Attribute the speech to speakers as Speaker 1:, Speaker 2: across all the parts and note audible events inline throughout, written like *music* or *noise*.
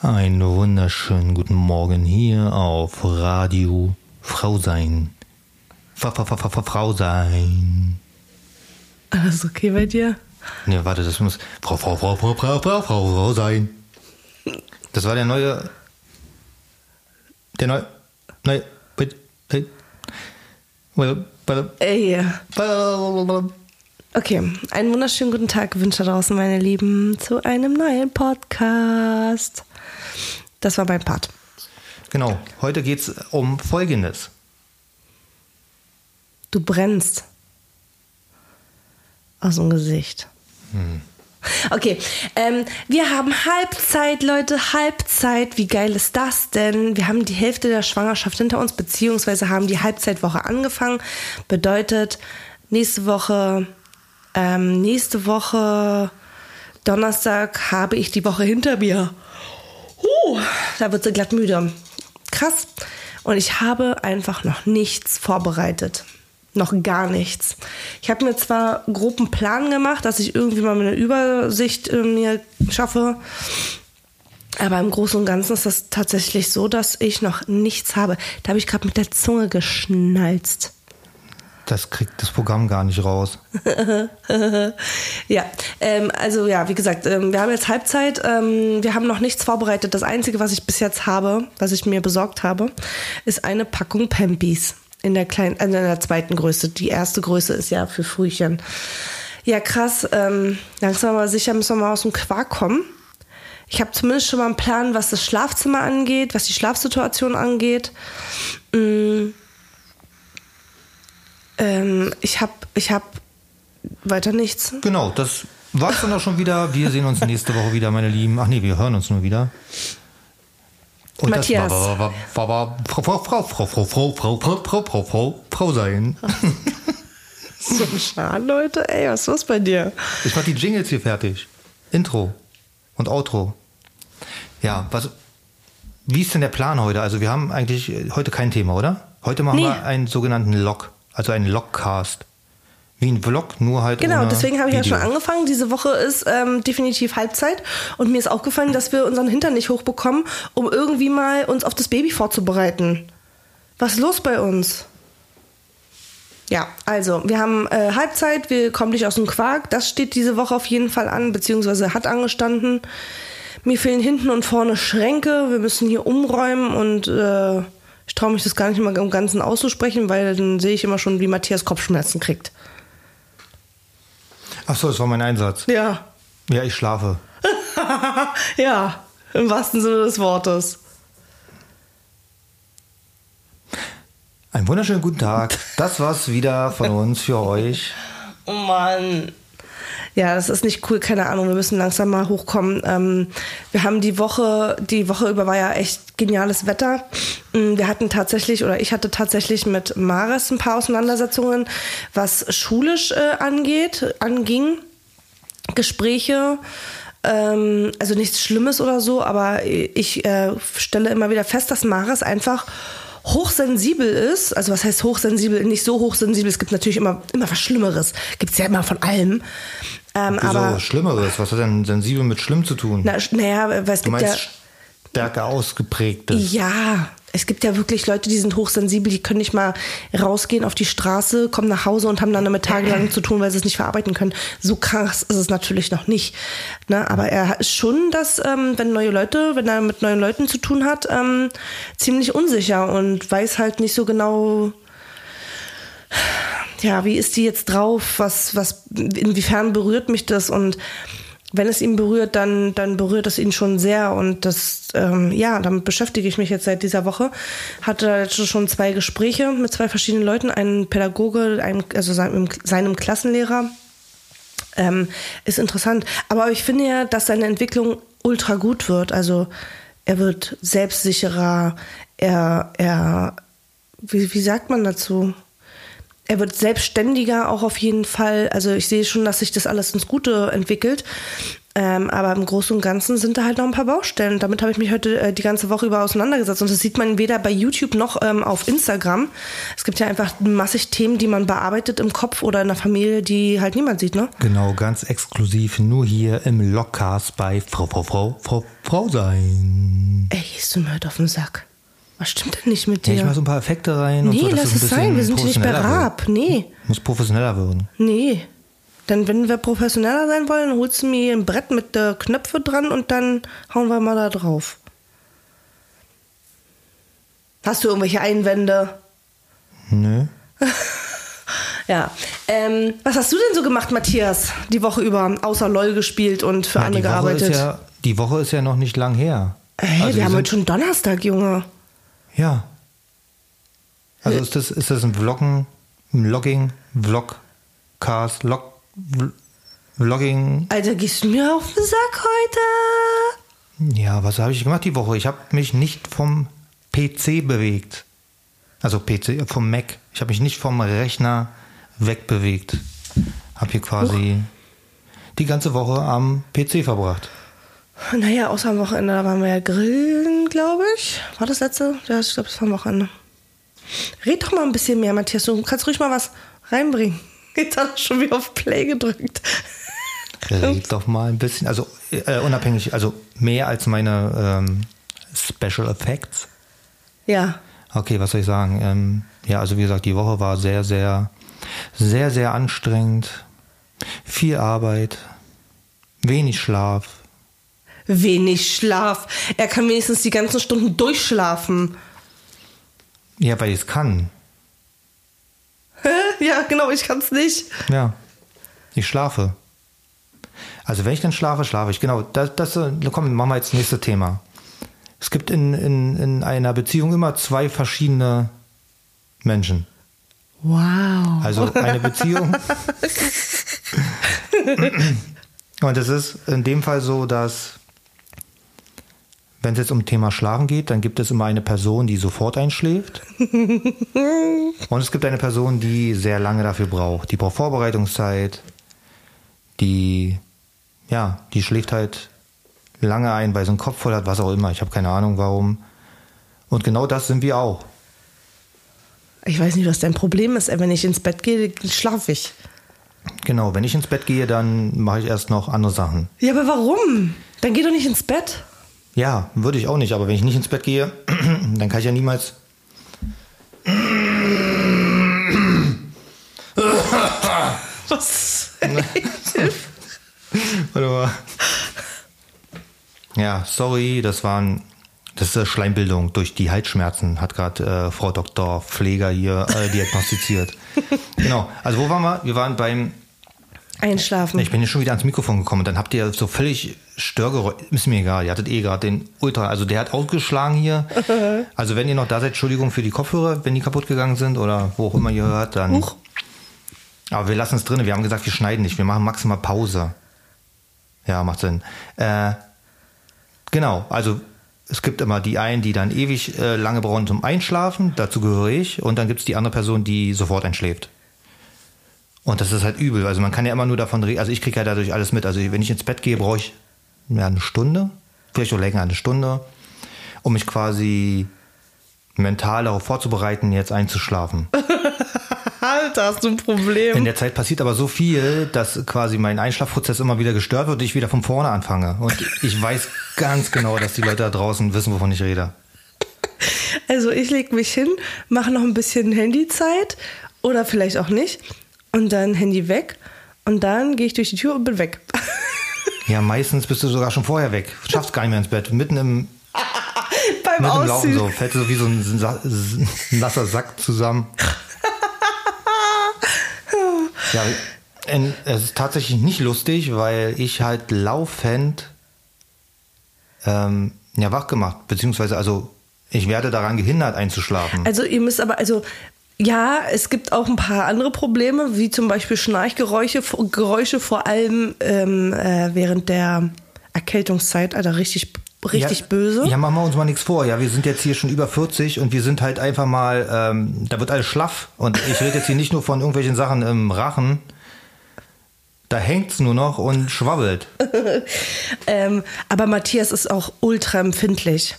Speaker 1: Einen wunderschönen guten Morgen hier auf Radio Frau Sein. Fa, Frau Sein.
Speaker 2: Alles okay bei dir?
Speaker 1: Ne, warte, das muss. Frau, Frau, Frau, Frau, Frau, Frau, Frau, Frau Sein. Das war der neue. Der neue. Neue.
Speaker 2: Ey.
Speaker 1: well.
Speaker 2: Okay, einen wunderschönen guten Tag wünsche draußen, meine Lieben, zu einem neuen Podcast. Das war mein Part.
Speaker 1: Genau, heute geht's um Folgendes.
Speaker 2: Du brennst. Aus dem Gesicht. Okay, ähm, wir haben Halbzeit, Leute, Halbzeit. Wie geil ist das denn? Wir haben die Hälfte der Schwangerschaft hinter uns, beziehungsweise haben die Halbzeitwoche angefangen. Bedeutet, nächste Woche, ähm, nächste Woche, Donnerstag, habe ich die Woche hinter mir. Huh, da wird sie glatt müde. Krass. Und ich habe einfach noch nichts vorbereitet. Noch gar nichts. Ich habe mir zwar grob einen Plan gemacht, dass ich irgendwie mal eine Übersicht äh, mir schaffe. Aber im Großen und Ganzen ist das tatsächlich so, dass ich noch nichts habe. Da habe ich gerade mit der Zunge geschnalzt.
Speaker 1: Das kriegt das Programm gar nicht raus. *laughs*
Speaker 2: Ja, ähm, also ja, wie gesagt, ähm, wir haben jetzt Halbzeit. Ähm, wir haben noch nichts vorbereitet. Das Einzige, was ich bis jetzt habe, was ich mir besorgt habe, ist eine Packung Pampis in der kleinen, also in der zweiten Größe. Die erste Größe ist ja für Frühchen. Ja, krass. Ähm, langsam aber sicher müssen wir mal aus dem Quark kommen. Ich habe zumindest schon mal einen Plan, was das Schlafzimmer angeht, was die Schlafsituation angeht. Mm. Ähm, ich habe, ich habe weiter nichts.
Speaker 1: Genau, das war's dann auch schon wieder. Wir sehen uns nächste Woche wieder, meine Lieben. Ach nee, wir hören uns nur wieder. Und
Speaker 2: Matthias.
Speaker 1: Frau, Frau, Frau, Frau, Frau, Frau, Frau, Frau, Frau, Frau, Frau, Frau sein.
Speaker 2: So schade, Leute. Ey, was ist los bei dir?
Speaker 1: Ich mach die Jingles hier fertig. Intro und Outro. Ja, was, wie ist denn der Plan heute? Also wir haben eigentlich heute kein Thema, oder? Heute machen
Speaker 2: Nee.
Speaker 1: wir einen sogenannten Log, also einen Logcast. Wie ein Vlog, nur halt
Speaker 2: Genau, deswegen habe ich ja
Speaker 1: Video.
Speaker 2: schon angefangen. Diese Woche ist ähm, definitiv Halbzeit und mir ist aufgefallen, dass wir unseren Hintern nicht hochbekommen, um irgendwie mal uns auf das Baby vorzubereiten. Was ist los bei uns? Ja, also wir haben äh, Halbzeit, wir kommen nicht aus dem Quark. Das steht diese Woche auf jeden Fall an, beziehungsweise hat angestanden. Mir fehlen hinten und vorne Schränke. Wir müssen hier umräumen und äh, ich traue mich das gar nicht mal im Ganzen auszusprechen, weil dann sehe ich immer schon, wie Matthias Kopfschmerzen kriegt.
Speaker 1: Ach so, das war mein Einsatz.
Speaker 2: Ja,
Speaker 1: Ja, ich schlafe. *laughs*
Speaker 2: ja, im wahrsten Sinne des Wortes.
Speaker 1: Einen wunderschönen guten Tag. Das war's wieder von uns für euch.
Speaker 2: Oh Mann. Ja, das ist nicht cool, keine Ahnung, wir müssen langsam mal hochkommen. Ähm, wir haben die Woche, die Woche über war ja echt geniales Wetter. Mm, Wir hatten tatsächlich, oder ich hatte tatsächlich mit Maris ein paar Auseinandersetzungen, was schulisch äh, angeht, anging. Gespräche, ähm, also nichts Schlimmes oder so, aber ich äh, stelle immer wieder fest, dass Maris einfach hochsensibel ist. Also was heißt hochsensibel? Nicht so hochsensibel. Es gibt natürlich immer, immer was Schlimmeres. Gibt es ja immer von allem. Ähm,
Speaker 1: Wieso
Speaker 2: aber,
Speaker 1: Schlimmeres? Was hat denn sensibel mit schlimm zu tun?
Speaker 2: na, naja, weil es
Speaker 1: du
Speaker 2: gibt ja...
Speaker 1: stärker ausgeprägtes.
Speaker 2: Ja, es gibt ja wirklich Leute, die sind hochsensibel, die können nicht mal rausgehen auf die Straße, kommen nach Hause und haben dann damit tagelang zu tun, weil sie es nicht verarbeiten können. So krass ist es natürlich noch nicht. Ne? Aber er ist schon, dass, ähm, wenn neue Leute, wenn er mit neuen Leuten zu tun hat, ähm, ziemlich unsicher und weiß halt nicht so genau, ja, wie ist die jetzt drauf? Was, was, inwiefern berührt mich das? Und wenn es ihn berührt, dann, dann berührt es ihn schon sehr. Und das, ähm, ja, damit beschäftige ich mich jetzt seit dieser Woche. Hatte schon zwei Gespräche mit zwei verschiedenen Leuten, einen Pädagoge, einem, also seinem, seinem Klassenlehrer. Ähm, ist interessant. Aber ich finde ja, dass seine Entwicklung ultra gut wird. Also er wird selbstsicherer, er, er, wie, wie sagt man dazu? Er wird selbstständiger auch auf jeden Fall. Also ich sehe schon, dass sich das alles ins Gute entwickelt. Ähm, aber im Großen und Ganzen sind da halt noch ein paar Baustellen. Damit habe ich mich heute äh, die ganze Woche über auseinandergesetzt. Und das sieht man weder bei YouTube noch ähm, auf Instagram. Es gibt ja einfach massig Themen, die man bearbeitet im Kopf oder in der Familie, die halt niemand sieht, ne?
Speaker 1: Genau, ganz exklusiv nur hier im Logcast bei Frau, Frau, Frau, Frau, Frau sein.
Speaker 2: gehst du mir heute auf den Sack? Was stimmt denn nicht mit
Speaker 1: Ja,
Speaker 2: dir?
Speaker 1: ich mache so ein paar Effekte rein und
Speaker 2: nee,
Speaker 1: so, dass
Speaker 2: lass es sein. Wir sind hier nicht bei Raab. Nee.
Speaker 1: Muss professioneller werden.
Speaker 2: nee. Dann, wenn wir professioneller sein wollen, holst du mir hier ein Brett mit äh, Knöpfe dran und dann hauen wir mal da drauf. Hast du irgendwelche Einwände?
Speaker 1: Nö. *laughs*
Speaker 2: Ja. Ähm, was hast du denn so gemacht, Matthias, die Woche über? Außer LOL gespielt und für
Speaker 1: Ja, Woche
Speaker 2: gearbeitet.
Speaker 1: ja, die Woche ist ja noch nicht lang her.
Speaker 2: Hey,
Speaker 1: Also
Speaker 2: wir haben heute schon Donnerstag, Junge.
Speaker 1: Ja. Also ist das, ist das ein Vloggen, ein Logging, Vlogcast, Log, Vl- Vlogging?
Speaker 2: Alter, gehst du mir auf den Sack heute?
Speaker 1: Ja, was habe ich gemacht die Woche? Ich habe mich nicht vom PC bewegt. Also PC, vom Mac. Ich habe mich nicht vom Rechner wegbewegt. Habe hier quasi die ganze Woche am PC verbracht.
Speaker 2: Naja, außer am Wochenende, da waren wir ja grillen, glaube ich. War das letzte? Ja, ich glaube, das war am Wochenende. Red doch mal ein bisschen mehr, Matthias. Du kannst ruhig mal was reinbringen. *laughs* Jetzt hat er schon wieder auf Play gedrückt.
Speaker 1: Red doch mal ein bisschen, also äh, unabhängig, also mehr als meine ähm, Special Effects.
Speaker 2: Ja.
Speaker 1: Okay, was soll ich sagen? Ähm, ja, also wie gesagt, die Woche war sehr, sehr, sehr, sehr anstrengend. Viel Arbeit, wenig Schlaf.
Speaker 2: Wenig Schlaf. Er kann wenigstens die ganzen Stunden durchschlafen.
Speaker 1: Ja, weil ich es kann.
Speaker 2: Hä? Ja, genau, ich kann's nicht.
Speaker 1: Ja, ich schlafe. Also wenn ich dann schlafe, schlafe ich. Genau, das, das äh, komm, machen wir jetzt das nächste Thema. Es gibt in, in, in einer Beziehung immer zwei verschiedene Menschen.
Speaker 2: Wow.
Speaker 1: Also eine Beziehung. *laughs* Und es ist in dem Fall so, dass wenn es jetzt um Thema Schlafen geht, dann gibt es immer eine Person, die sofort einschläft. *laughs* Und es gibt eine Person, die sehr lange dafür braucht. Die braucht Vorbereitungszeit. Die, ja, die schläft halt lange ein, weil sie einen Kopf voll hat, was auch immer. Ich habe keine Ahnung warum. Und genau das sind wir auch.
Speaker 2: Ich weiß nicht, was dein Problem ist. Wenn ich ins Bett gehe, schlafe ich.
Speaker 1: Genau, wenn ich ins Bett gehe, dann mache ich erst noch andere Sachen.
Speaker 2: Ja, aber warum? Dann geh doch nicht ins Bett.
Speaker 1: Ja, würde ich auch nicht, aber wenn ich nicht ins Bett gehe, *clears throat* dann kann ich ja niemals. *clears throat*
Speaker 2: Was? *laughs*
Speaker 1: Warte mal. Ja, sorry, das waren. Das ist Schleimbildung durch die Halsschmerzen, hat gerade äh, Frau Dr. Pfleger hier äh, diagnostiziert. *laughs* genau. Also wo waren wir? Wir waren beim.
Speaker 2: Einschlafen.
Speaker 1: Ich bin hier schon wieder ans Mikrofon gekommen. Dann habt ihr so völlig Störgeräusche. Ist mir egal. Ihr hattet eh gerade den Ultra. Also der hat ausgeschlagen hier. *laughs* Also wenn ihr noch da seid, Entschuldigung für die Kopfhörer, wenn die kaputt gegangen sind oder wo auch immer ihr hört, dann.
Speaker 2: Huch.
Speaker 1: Aber wir lassen es drin. Wir haben gesagt, wir schneiden nicht. Wir machen maximal Pause. Ja, macht Sinn. Äh, genau. Also es gibt immer die einen, die dann ewig äh, lange brauchen zum Einschlafen. Dazu gehöre ich. Und dann gibt es die andere Person, die sofort einschläft. Und das ist halt übel. Also man kann ja immer nur davon reden. Also ich kriege ja dadurch alles mit. Also wenn ich ins Bett gehe, brauche ich ja, eine Stunde, vielleicht auch länger, eine Stunde, um mich quasi mental darauf vorzubereiten, jetzt einzuschlafen. *laughs*
Speaker 2: Alter, hast du ein Problem?
Speaker 1: In der Zeit passiert aber so viel, dass quasi mein Einschlafprozess immer wieder gestört wird und ich wieder von vorne anfange. Und ich weiß ganz genau, dass die Leute da draußen wissen, wovon ich rede.
Speaker 2: Also ich leg mich hin, mache noch ein bisschen Handyzeit oder vielleicht auch nicht und dann Handy weg und dann gehe ich durch die Tür und bin weg. *laughs*
Speaker 1: Ja, meistens bist du sogar schon vorher weg. Schaffst gar nicht mehr ins Bett. Mitten im, *laughs*
Speaker 2: Beim
Speaker 1: mitten im Laufen so. Fällt so wie so ein nasser Sack zusammen. *laughs* Ja, es ist tatsächlich nicht lustig, weil ich halt laufend ähm, ja, wach gemacht. Beziehungsweise, also ich werde daran gehindert einzuschlafen.
Speaker 2: Also ihr müsst aber, also ja, es gibt auch ein paar andere Probleme, wie zum Beispiel Schnarchgeräusche, Geräusche vor allem ähm, äh, während der Erkältungszeit, also richtig, richtig
Speaker 1: ja,
Speaker 2: böse.
Speaker 1: Ja, machen wir uns mal nichts vor. Ja, wir sind jetzt hier schon über 40 und wir sind halt einfach mal, ähm, da wird alles schlaff. Und ich rede jetzt hier nicht nur von irgendwelchen Sachen im Rachen. Da hängt's nur noch und schwabbelt. *laughs*
Speaker 2: Ähm, aber Matthias ist auch ultra empfindlich.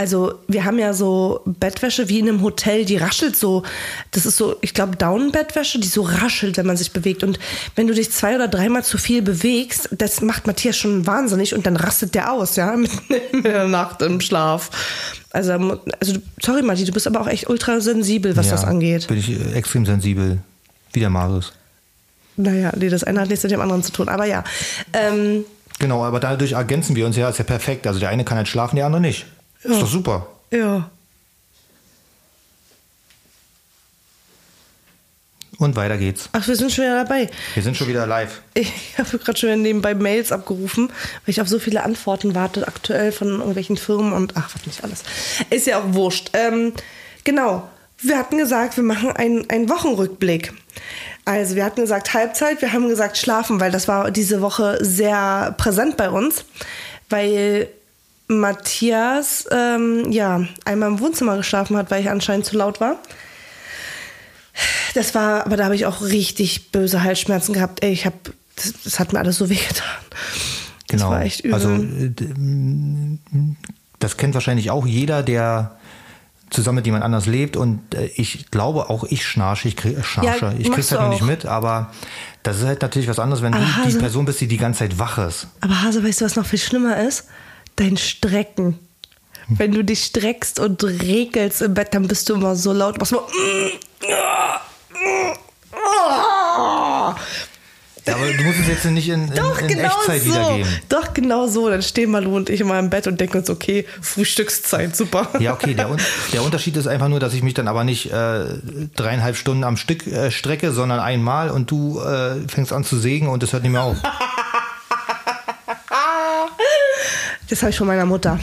Speaker 2: Also wir haben ja so Bettwäsche wie in einem Hotel, die raschelt so. Das ist so, ich glaube, Down-Bettwäsche, die so raschelt, wenn man sich bewegt. Und wenn du dich zwei oder dreimal zu viel bewegst, das macht Matthias schon wahnsinnig und dann rastet der aus, ja, *laughs* mitten in der Nacht im Schlaf. Also, also sorry, Matti, du bist aber auch echt ultra sensibel, was
Speaker 1: ja,
Speaker 2: das angeht.
Speaker 1: Bin ich äh, extrem sensibel. Wie der Marius.
Speaker 2: Naja, nee, das eine hat nichts mit dem anderen zu tun. Aber ja. Ähm,
Speaker 1: Genau, aber dadurch ergänzen wir uns ja, ist ja perfekt. Also der eine kann halt schlafen, der andere nicht.
Speaker 2: Ja.
Speaker 1: Ist doch super.
Speaker 2: ja.
Speaker 1: Und weiter geht's.
Speaker 2: Ach, wir sind schon wieder dabei.
Speaker 1: Wir sind schon wieder live.
Speaker 2: Ich habe gerade schon wieder nebenbei Mails abgerufen, weil ich auf so viele Antworten warte aktuell von irgendwelchen Firmen und ach, was nicht alles. Ist ja auch wurscht. Ähm, genau. Wir hatten gesagt, wir machen einen, einen Wochenrückblick. Also wir hatten gesagt Halbzeit, wir haben gesagt schlafen, weil das war diese Woche sehr präsent bei uns, weil Matthias ähm, ja einmal im Wohnzimmer geschlafen hat, weil ich anscheinend zu laut war. Das war, aber da habe ich auch richtig böse Halsschmerzen gehabt. Ey, ich habe, das, das hat mir alles so wehgetan. Das
Speaker 1: Genau.
Speaker 2: war echt übel.
Speaker 1: Also das kennt wahrscheinlich auch jeder, der zusammen mit jemand anders lebt und äh, ich glaube auch ich schnarche, ich krieg, schnarche.
Speaker 2: Ja,
Speaker 1: ich krieg's halt noch nicht mit, aber das ist halt natürlich was anderes, wenn
Speaker 2: Aber
Speaker 1: du die
Speaker 2: Hase-
Speaker 1: Person bist, die die ganze Zeit wach ist.
Speaker 2: Aber Hase, weißt du, was noch viel schlimmer ist? Dein Strecken. Wenn du dich streckst und regelst im Bett, dann bist du immer so laut. Machst immer.
Speaker 1: Ja, aber du musst es jetzt nicht in, in,
Speaker 2: Doch,
Speaker 1: in
Speaker 2: genau
Speaker 1: Echtzeit
Speaker 2: so.
Speaker 1: wiedergeben.
Speaker 2: Doch, genau so. Dann stehen Malu und ich immer im Bett und denken uns, okay, Frühstückszeit, super.
Speaker 1: Ja, okay, der, der Unterschied ist einfach nur, dass ich mich dann aber nicht äh, dreieinhalb Stunden am Stück äh, strecke, sondern einmal und du äh, fängst an zu sägen und es hört nicht mehr auf. *laughs*
Speaker 2: Das habe ich von meiner Mutter.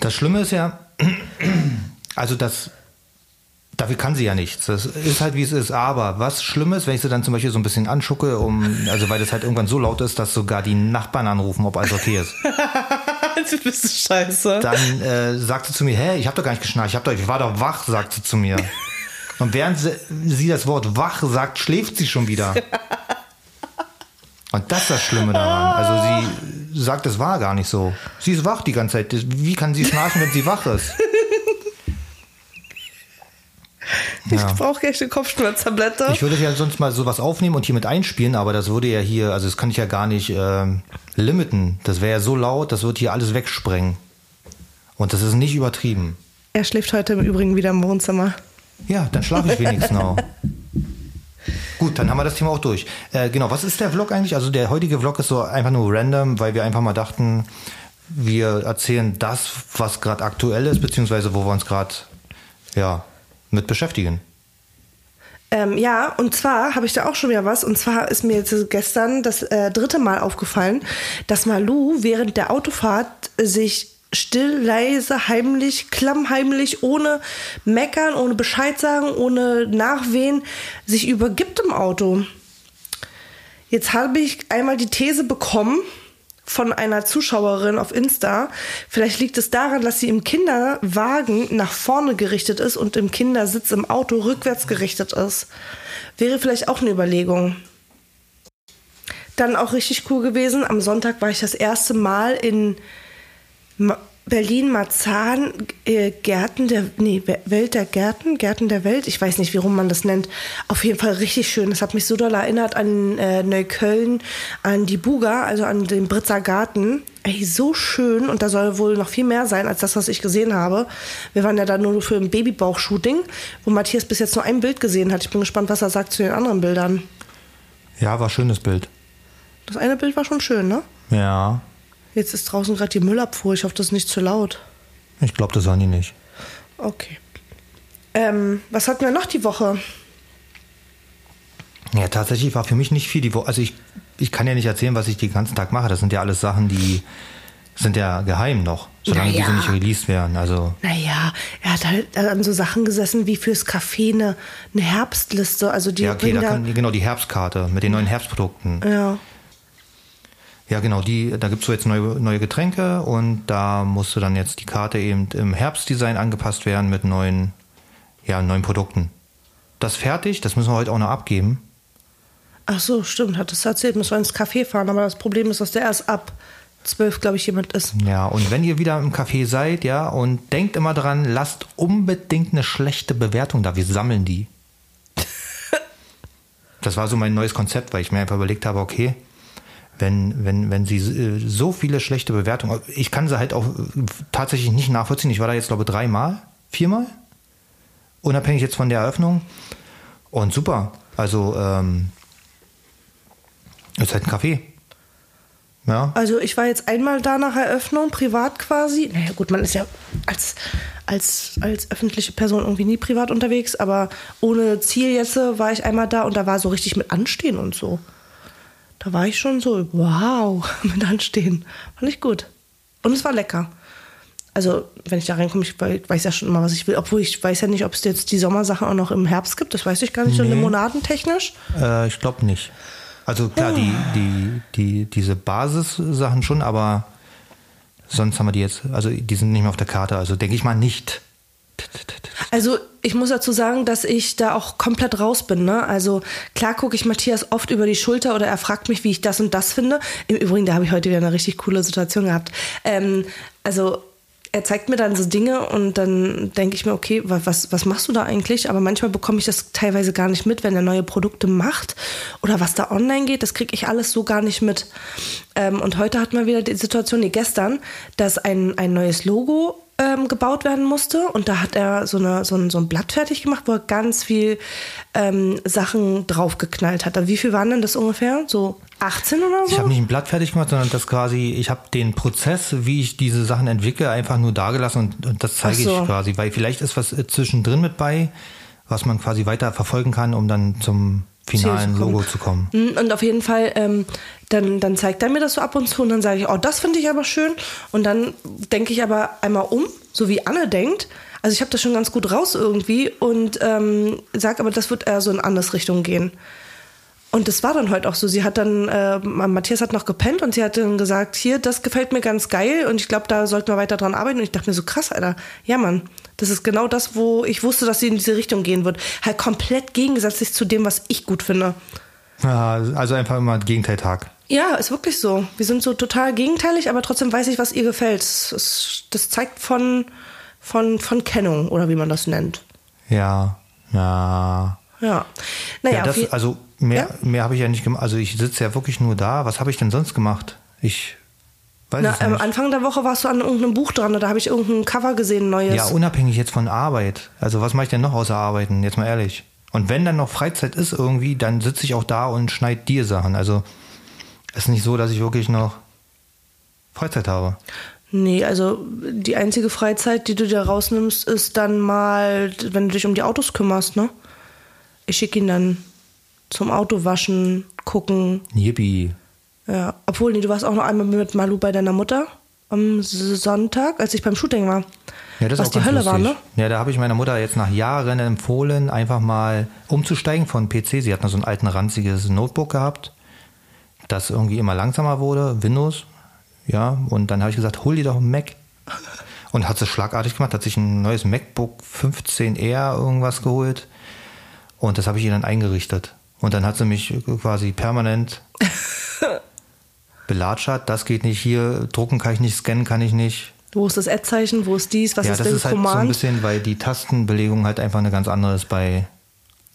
Speaker 1: Das Schlimme ist ja, *clears throat* also das, dafür kann sie ja nichts. Das ist halt wie es ist. Aber was schlimm ist, wenn ich sie dann zum Beispiel so ein bisschen anschucke, um, also weil das halt irgendwann so laut ist, dass sogar die Nachbarn anrufen, ob alles okay ist. *laughs*
Speaker 2: du bist scheiße.
Speaker 1: Dann äh, sagt sie zu mir, hä, ich habe doch gar nicht geschnarcht, ich, hab doch, ich war doch wach, sagt sie zu mir. Und während sie, sie das Wort wach sagt, schläft sie schon wieder. *laughs* Und das ist das Schlimme daran. Also sie sagt, es war gar nicht so. Sie ist wach die ganze Zeit. Wie kann sie schnarchen, wenn sie wach ist? *laughs*
Speaker 2: Ich
Speaker 1: Ja.
Speaker 2: brauche gleich eine Kopfschmerztablette.
Speaker 1: Ich würde ja sonst mal sowas aufnehmen und hier mit einspielen, aber das würde ja hier, also das kann ich ja gar nicht ähm, limiten. Das wäre ja so laut, das wird hier alles wegsprengen. Und das ist nicht übertrieben.
Speaker 2: er schläft heute im Übrigen wieder im Wohnzimmer.
Speaker 1: Ja, dann schlafe ich wenigstens noch. *laughs* Gut, dann haben wir das Thema auch durch. Äh, genau, was ist der Vlog eigentlich? Also der heutige Vlog ist so einfach nur random, weil wir einfach mal dachten, wir erzählen das, was gerade aktuell ist, beziehungsweise wo wir uns gerade ja, mit beschäftigen.
Speaker 2: Ähm, ja, und zwar habe ich da auch schon wieder was. Und zwar ist mir jetzt gestern das äh, dritte Mal aufgefallen, dass Malu während der Autofahrt sich still, leise, heimlich, klammheimlich, ohne meckern, ohne Bescheid sagen, ohne nachwehen, sich übergibt im Auto. Jetzt habe ich einmal die These bekommen von einer Zuschauerin auf Insta. Vielleicht liegt es daran, dass sie im Kinderwagen nach vorne gerichtet ist und im Kindersitz im Auto rückwärts gerichtet ist. Wäre vielleicht auch eine Überlegung. Dann auch richtig cool gewesen. Am Sonntag war ich das erste Mal in Berlin-Marzahn, äh, Gärten der, nee, We- Welt der Gärten, Gärten der Welt, ich weiß nicht, wie rum man das nennt. Auf jeden Fall richtig schön. Das hat mich so doll erinnert an äh, Neukölln, an die Buga, also an den Britzer Garten. Ey, so schön und da soll wohl noch viel mehr sein als das, was ich gesehen habe. Wir waren ja da nur für ein Babybauch-Shooting, wo Matthias bis jetzt nur ein Bild gesehen hat. Ich bin gespannt, was er sagt zu den anderen Bildern.
Speaker 1: Ja, war schönes Bild.
Speaker 2: Das eine Bild war schon schön, ne?
Speaker 1: Ja,
Speaker 2: Jetzt ist draußen gerade die Müllabfuhr. Ich hoffe, das ist nicht zu laut.
Speaker 1: ich glaube, das waren die nicht.
Speaker 2: Okay. Ähm, was hatten wir noch die Woche?
Speaker 1: Ja, tatsächlich war für mich nicht viel die Woche. Also ich, ich kann ja nicht erzählen, was ich den ganzen Tag mache. Das sind ja alles Sachen, die sind ja geheim noch, solange
Speaker 2: Naja.
Speaker 1: diese nicht released werden. Also
Speaker 2: Naja, er hat halt an so Sachen gesessen wie fürs Café eine, eine Herbstliste. Also die
Speaker 1: ja, okay, da, kann, genau die Herbstkarte mit den neuen Herbstprodukten.
Speaker 2: ja.
Speaker 1: Ja, genau, die, da gibt's so jetzt neue, neue Getränke und da musste dann jetzt die Karte eben im Herbstdesign angepasst werden mit neuen, ja, neuen Produkten. Das fertig, das müssen wir heute auch noch abgeben.
Speaker 2: Ach so, stimmt, hat es erzählt. Müssen wir ins Café fahren, aber das Problem ist, dass der erst ab zwölf, glaube ich, jemand ist.
Speaker 1: Ja, und wenn ihr wieder im Café seid, ja, und denkt immer dran, lasst unbedingt eine schlechte Bewertung da. Wir sammeln die. *laughs* Das war so mein neues Konzept, weil ich mir einfach überlegt habe, okay, wenn, wenn, wenn sie äh, so viele schlechte Bewertungen, ich kann sie halt auch äh, tatsächlich nicht nachvollziehen. Ich war da jetzt, glaube ich, dreimal, viermal, unabhängig jetzt von der Eröffnung. Und super. Also, ähm, ist halt ein Café. Ja.
Speaker 2: Also ich war jetzt einmal da nach Eröffnung, privat quasi. Naja gut, man ist ja als, als, als öffentliche Person irgendwie nie privat unterwegs, aber ohne Ziel jetzt war ich einmal da und da war so richtig mit Anstehen und so. Da war ich schon so, wow, *laughs* mit Anstehen. Fand ich gut. Und es war lecker. Also, wenn ich da reinkomme, ich weiß ja schon immer, was ich will. Obwohl ich weiß ja nicht, ob es jetzt die Sommersachen auch noch im Herbst gibt. Das weiß ich gar nicht, so
Speaker 1: Nee.
Speaker 2: limonadentechnisch.
Speaker 1: Äh, ich glaube nicht. Also klar, die, die, die, diese Basissachen schon, aber sonst haben wir die jetzt, also die sind nicht mehr auf der Karte, also denke ich mal nicht.
Speaker 2: Also ich muss dazu sagen, dass ich da auch komplett raus bin. Ne? Also klar gucke ich Matthias oft über die Schulter oder er fragt mich, wie ich das und das finde. Im Übrigen, da habe ich heute wieder eine richtig coole Situation gehabt. Ähm, also er zeigt mir dann so Dinge und dann denke ich mir, okay, wa- was, was machst du da eigentlich? Aber manchmal bekomme ich das teilweise gar nicht mit, wenn er neue Produkte macht oder was da online geht. Das kriege ich alles so gar nicht mit. Ähm, und heute hatten wir wieder die Situation, nee, gestern, dass ein, ein neues Logo ähm, gebaut werden musste und da hat er so, eine, so, ein, so ein Blatt fertig gemacht, wo er ganz viel ähm, Sachen draufgeknallt hat. Also Wie viel waren denn das ungefähr? So 18 oder so?
Speaker 1: Ich habe nicht ein Blatt fertig gemacht, sondern das quasi, ich habe den Prozess, wie ich diese Sachen entwickle, einfach nur dagelassen und, und das zeige
Speaker 2: so.
Speaker 1: ich quasi, weil vielleicht ist was äh, zwischendrin mit bei, was man quasi weiter verfolgen kann, um dann zum finalen
Speaker 2: zu.
Speaker 1: Logo zu kommen.
Speaker 2: Mm, Und auf jeden Fall, ähm, dann, dann zeigt er mir das so ab und zu und dann sage ich, oh, das finde ich aber schön. Und dann denke ich aber einmal um, so wie Anne denkt. Also ich habe das schon ganz gut raus irgendwie und ähm, sage aber, das wird eher so in andere Richtung gehen. Und das war dann heute auch so. Sie hat dann, äh, Matthias hat noch gepennt und sie hat dann gesagt, hier, das gefällt mir ganz geil und ich glaube, da sollten wir weiter dran arbeiten. Und ich dachte mir so, krass, Alter. Ja, Mann, das ist genau das, wo ich wusste, dass sie in diese Richtung gehen wird. Halt komplett gegensätzlich zu dem, was ich gut finde.
Speaker 1: Ja, also einfach immer Gegenteiltag.
Speaker 2: Ja, ist wirklich so. Wir sind so total gegenteilig, aber trotzdem weiß ich, was ihr gefällt. Das, das zeigt von, von, von Kennung oder wie man das nennt.
Speaker 1: Ja, ja.
Speaker 2: Ja. Naja,
Speaker 1: ja, das, also mehr,
Speaker 2: Ja?
Speaker 1: mehr habe ich ja nicht gemacht. Also ich sitze ja wirklich nur da. Was habe ich denn sonst gemacht? Ich weiß
Speaker 2: Na,
Speaker 1: es
Speaker 2: am
Speaker 1: nicht.
Speaker 2: Anfang der Woche warst du an irgendeinem Buch dran, da habe ich irgendein Cover gesehen, neues.
Speaker 1: Ja, unabhängig jetzt von Arbeit. Also was mache ich denn noch außer Arbeiten? Jetzt mal ehrlich. Und wenn dann noch Freizeit ist irgendwie, dann sitze ich auch da und schneide dir Sachen. Also es ist nicht so, dass ich wirklich noch Freizeit habe.
Speaker 2: Nee, also die einzige Freizeit, die du dir rausnimmst, ist dann mal, wenn du dich um die Autos kümmerst, ne? Ich schicke ihn dann zum Autowaschen, gucken.
Speaker 1: Yippie.
Speaker 2: Ja, obwohl, nee, du warst auch noch einmal mit Malu bei deiner Mutter am Sonntag, als ich beim Shooting war.
Speaker 1: Ja, das
Speaker 2: Was
Speaker 1: ist auch
Speaker 2: die Hölle
Speaker 1: lustig.
Speaker 2: war, ne?
Speaker 1: Ja, da habe ich meiner Mutter jetzt nach Jahren empfohlen, einfach mal umzusteigen von PC. Sie hat noch so ein alten ranziges Notebook gehabt, das irgendwie immer langsamer wurde, Windows. Ja, und dann habe ich gesagt, hol dir doch einen Mac. Und hat sie schlagartig gemacht, hat sich ein neues MacBook 15R irgendwas geholt. Und das habe ich ihr dann eingerichtet. Und dann hat sie mich quasi permanent *laughs* belatschert. Das geht nicht hier, drucken kann ich nicht, scannen kann ich nicht.
Speaker 2: Wo ist das Ad-Zeichen? Wo ist dies? Was
Speaker 1: ja,
Speaker 2: ist
Speaker 1: das
Speaker 2: denn
Speaker 1: ist halt so ein
Speaker 2: Command?
Speaker 1: bisschen, weil die Tastenbelegung halt einfach eine ganz andere ist bei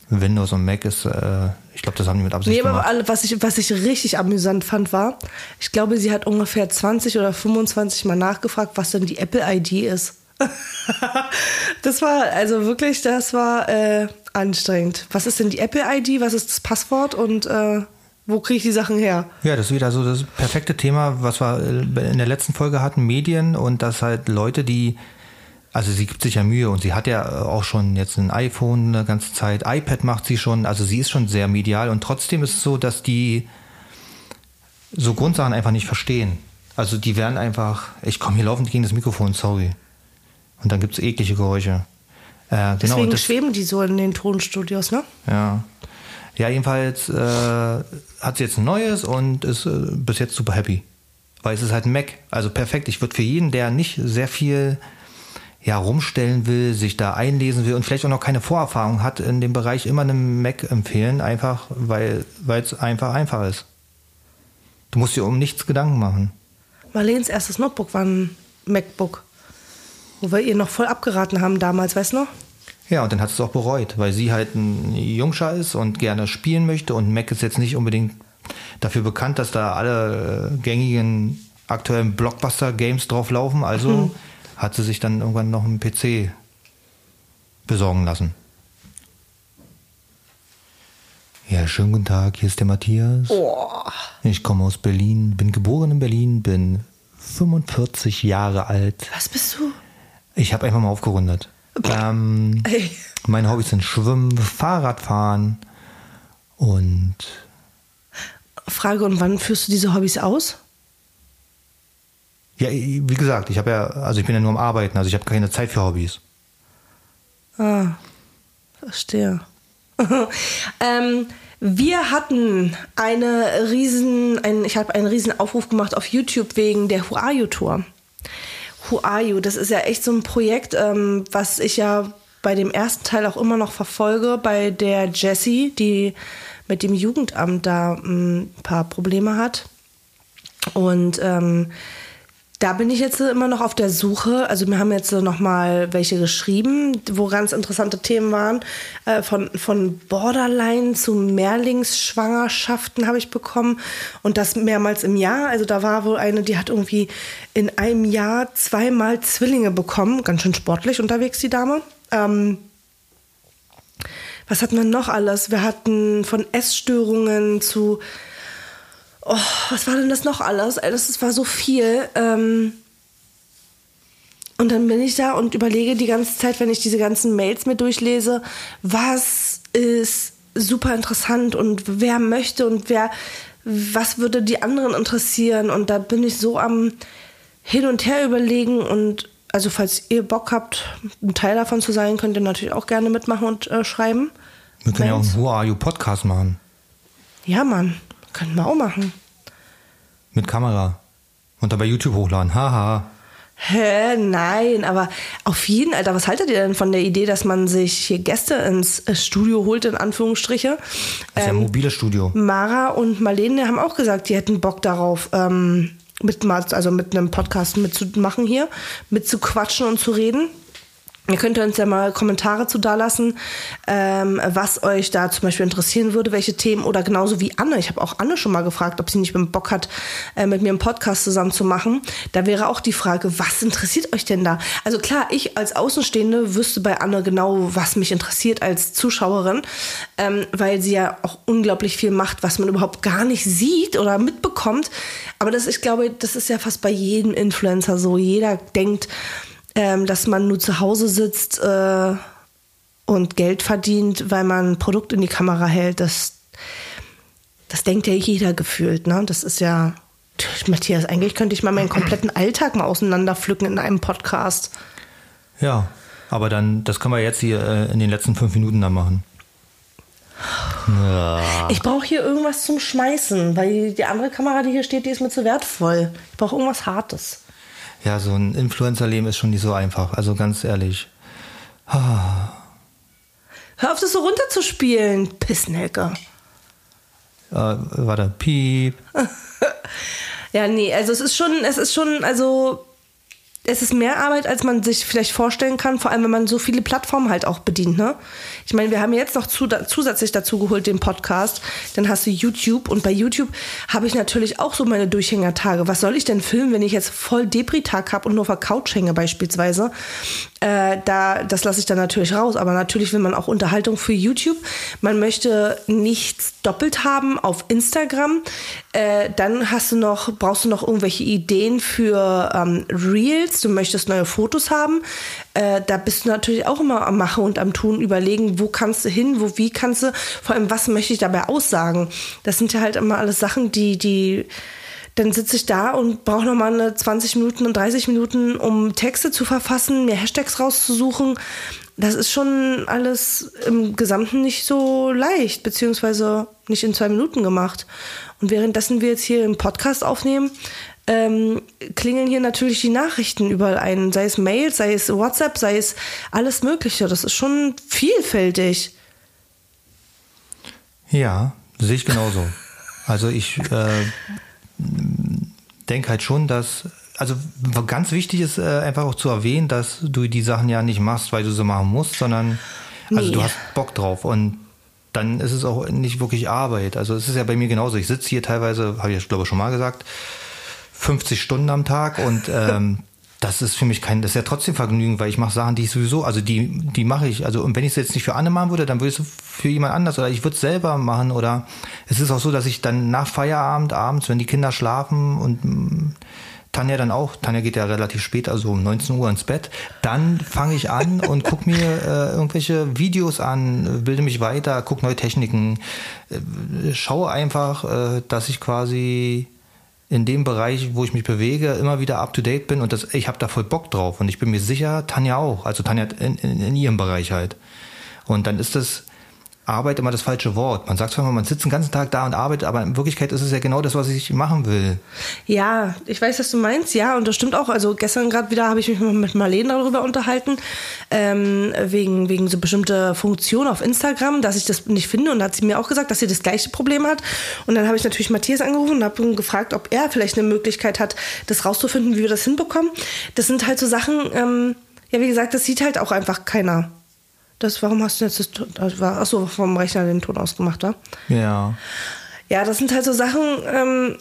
Speaker 1: Windows und Mac ist, äh, ich glaube, das haben die mit Absicht
Speaker 2: Nee, aber
Speaker 1: gemacht.
Speaker 2: was ich, was ich richtig amüsant fand, war, ich glaube, sie hat ungefähr 20 oder 25 Mal nachgefragt, was denn die Apple-ID ist. *laughs* das war, also wirklich, das war äh, anstrengend. Was ist denn die Apple-ID? Was ist das Passwort? Und äh, wo kriege ich die Sachen her?
Speaker 1: Ja, das ist wieder so das perfekte Thema, was wir äh, in der letzten Folge hatten, Medien und dass halt Leute, die, also sie gibt sich ja Mühe und sie hat ja auch schon jetzt ein iPhone eine ganze Zeit, iPad macht sie schon, also sie ist schon sehr medial und trotzdem ist es so, dass die so Grundsachen einfach nicht verstehen. Also die werden einfach, ich komme hier laufend gegen das Mikrofon, sorry. Und dann gibt es eklige Geräusche. Äh, genau,
Speaker 2: Deswegen
Speaker 1: das,
Speaker 2: schweben die so in den Tonstudios, ne?
Speaker 1: ja. Ja, jedenfalls äh, hat sie jetzt ein neues und ist äh, bis jetzt super happy. Weil es ist halt ein Mac. Also perfekt. Ich würde für jeden, der nicht sehr viel ja, rumstellen will, sich da einlesen will und vielleicht auch noch keine Vorerfahrung hat in dem Bereich, immer einen Mac empfehlen. Einfach, weil weil es einfach einfach ist. Du musst dir um nichts Gedanken machen.
Speaker 2: Marleens erstes Notebook war ein MacBook. Wo wir ihr noch voll abgeraten haben damals, weißt du noch?
Speaker 1: Ja, und dann hat sie es auch bereut, weil sie halt ein Jungscher ist und gerne spielen möchte und Mac ist jetzt nicht unbedingt dafür bekannt, dass da alle äh, gängigen aktuellen Blockbuster-Games drauf laufen. Also
Speaker 2: Mhm.
Speaker 1: hat sie sich dann irgendwann noch einen PC besorgen lassen. Ja, schönen guten Tag, hier ist der Matthias.
Speaker 2: Oh.
Speaker 1: Ich komme aus Berlin, bin geboren in Berlin, bin 45 Jahre alt.
Speaker 2: Was bist du?
Speaker 1: Ich habe einfach mal aufgerundet. Ähm,
Speaker 2: Ey.
Speaker 1: meine Hobbys sind Schwimmen, Fahrradfahren und
Speaker 2: Frage, und wann führst du diese Hobbys aus?
Speaker 1: ja, wie gesagt, ich habe ja, also ich bin ja nur am Arbeiten, also ich habe keine Zeit für Hobbys.
Speaker 2: Ah, verstehe. *laughs* ähm, wir hatten eine riesen, ein, ich habe einen riesen Aufruf gemacht auf YouTube wegen der Who Are You Tour. Who Are You? Das ist ja echt so ein Projekt, ähm, was ich ja bei dem ersten Teil auch immer noch verfolge, bei der Jessie, die mit dem Jugendamt da ähm, ein paar Probleme hat. Und ähm, da bin ich jetzt immer noch auf der Suche. Also mir haben jetzt noch mal welche geschrieben, wo ganz interessante Themen waren. Äh, von, von Borderline zu Mehrlingsschwangerschaften habe ich bekommen. Und das mehrmals im Jahr. Also da war wohl eine, die hat irgendwie in einem Jahr zweimal Zwillinge bekommen. Ganz schön sportlich unterwegs, die Dame. Ähm, was hatten wir noch alles? Wir hatten von Essstörungen zu Oh, was war denn das noch alles? Das war so viel. Ähm und dann bin ich da und überlege die ganze Zeit, wenn ich diese ganzen Mails mir durchlese, was ist super interessant und wer möchte und wer, was würde die anderen interessieren. Und da bin ich so am Hin und Her überlegen und also falls ihr Bock habt, ein Teil davon zu sein, könnt ihr natürlich auch gerne mitmachen und äh, schreiben.
Speaker 1: Wir können ja auch
Speaker 2: Mails.
Speaker 1: einen Who Are You Podcast machen.
Speaker 2: Ja, Mann, können wir auch machen.
Speaker 1: Mit Kamera. Und dann bei YouTube hochladen. Haha.
Speaker 2: Hä, nein, aber auf jeden Alter, was haltet ihr denn von der Idee, dass man sich hier Gäste ins äh, Studio holt, in Anführungsstriche?
Speaker 1: Das ist ja ein mobiles Studio.
Speaker 2: Mara und Marlene haben auch gesagt, die hätten Bock darauf, ähm, mit, also mit einem Podcast mitzumachen hier, mitzuquatschen und zu reden. Ihr könnt uns ja mal Kommentare zu dalassen, ähm, was euch da zum Beispiel interessieren würde, welche Themen oder genauso wie Anne. Ich habe auch Anne schon mal gefragt, ob sie nicht mit Bock hat, äh, mit mir einen Podcast zusammen zu machen. Da wäre auch die Frage, was interessiert euch denn da? Also klar, ich als Außenstehende wüsste bei Anne genau, was mich interessiert als Zuschauerin, ähm, weil sie ja auch unglaublich viel macht, was man überhaupt gar nicht sieht oder mitbekommt. Aber das, ich glaube, das ist ja fast bei jedem Influencer so. Jeder denkt, ähm, dass man nur zu Hause sitzt äh, und Geld verdient, weil man ein Produkt in die Kamera hält. Das, das denkt ja jeder gefühlt. Ne? Das ist ja, Matthias, eigentlich könnte ich mal meinen kompletten Alltag mal auseinanderpflücken in einem Podcast.
Speaker 1: Ja. Aber dann, das können wir jetzt hier äh, in den letzten fünf Minuten dann machen. Ja.
Speaker 2: Ich brauche hier irgendwas zum Schmeißen, weil die andere Kamera, die hier steht, die ist mir zu wertvoll. Ich brauche irgendwas Hartes.
Speaker 1: Ja, so ein Influencer-Leben ist schon nicht so einfach. Also ganz ehrlich.
Speaker 2: Hör auf, das so runterzuspielen, Pissnelke.
Speaker 1: Äh, warte, piep. *laughs*
Speaker 2: Ja, nee, also es ist schon, es ist schon, also es ist mehr Arbeit, als man sich vielleicht vorstellen kann, vor allem wenn man so viele Plattformen halt auch bedient, ne? Ich meine, wir haben jetzt noch zu, zusätzlich dazu geholt den Podcast, dann hast du YouTube und bei YouTube habe ich natürlich auch so meine Durchhängertage. Was soll ich denn filmen, wenn ich jetzt voll Depri-Tag habe und nur auf der Couch hänge beispielsweise? Äh, da, das lasse ich dann natürlich raus, aber natürlich will man auch Unterhaltung für YouTube. Man möchte nichts doppelt haben auf Instagram. Äh, dann hast du noch, brauchst du noch irgendwelche Ideen für ähm, Reels. Du möchtest neue Fotos haben. Äh, da bist du natürlich auch immer am Machen und am Tun, überlegen, wo kannst du hin, wo, wie kannst du, vor allem, was möchte ich dabei aussagen. Das sind ja halt immer alles Sachen, die, die, dann sitze ich da und brauche nochmal eine 20 Minuten und 30 Minuten, um Texte zu verfassen, mir Hashtags rauszusuchen. Das ist schon alles im Gesamten nicht so leicht, beziehungsweise nicht in zwei Minuten gemacht. Und währenddessen wir jetzt hier im Podcast aufnehmen, ähm, klingeln hier natürlich die Nachrichten überall ein, sei es Mail, sei es WhatsApp, sei es alles Mögliche. Das ist schon vielfältig.
Speaker 1: Ja, sehe ich genauso. Also ich, äh, denke halt schon, dass, also ganz wichtig ist äh, einfach auch zu erwähnen, dass du die Sachen ja nicht machst, weil du sie machen musst, sondern also
Speaker 2: Nee.
Speaker 1: du hast Bock drauf und dann ist es auch nicht wirklich Arbeit. Also es ist ja bei mir genauso. Ich sitze hier teilweise, habe ich glaube ich schon mal gesagt, 50 Stunden am Tag und ähm, das ist für mich kein, das ist ja trotzdem Vergnügen, weil ich mache Sachen, die ich sowieso, also die, die mache ich. Also und wenn ich es jetzt nicht für Anne machen würde, dann würde ich es für jemand anders oder ich würde es selber machen oder es ist auch so, dass ich dann nach Feierabend abends, wenn die Kinder schlafen und mm, Tanja dann auch, Tanja geht ja relativ spät, also um 19 Uhr ins Bett, dann fange ich an *laughs* und guck mir äh, irgendwelche Videos an, bilde mich weiter, guck neue Techniken, äh, schaue einfach, äh, dass ich quasi in dem Bereich, wo ich mich bewege, immer wieder up to date bin und das, ich habe da voll Bock drauf und ich bin mir sicher, Tanja auch, also Tanja in, in, in ihrem Bereich halt. Und dann ist das Arbeit immer das falsche Wort. Man sagt zwar immer, man sitzt den ganzen Tag da und arbeitet, aber in Wirklichkeit ist es ja genau das, was ich machen will.
Speaker 2: Ja, ich weiß, was du meinst, ja, und das stimmt auch. Also gestern gerade wieder habe ich mich mit Marlene darüber unterhalten, ähm, wegen, wegen so bestimmte Funktionen auf Instagram, dass ich das nicht finde. Und da hat sie mir auch gesagt, dass sie das gleiche Problem hat. Und dann habe ich natürlich Matthias angerufen und habe ihn gefragt, ob er vielleicht eine Möglichkeit hat, das rauszufinden, wie wir das hinbekommen. Das sind halt so Sachen, ähm, ja, wie gesagt, das sieht halt auch einfach keiner. Das, warum hast du jetzt das, das war, achso, vom Rechner den Ton ausgemacht, wa?
Speaker 1: Ja.
Speaker 2: Ja, das sind halt so Sachen, ähm,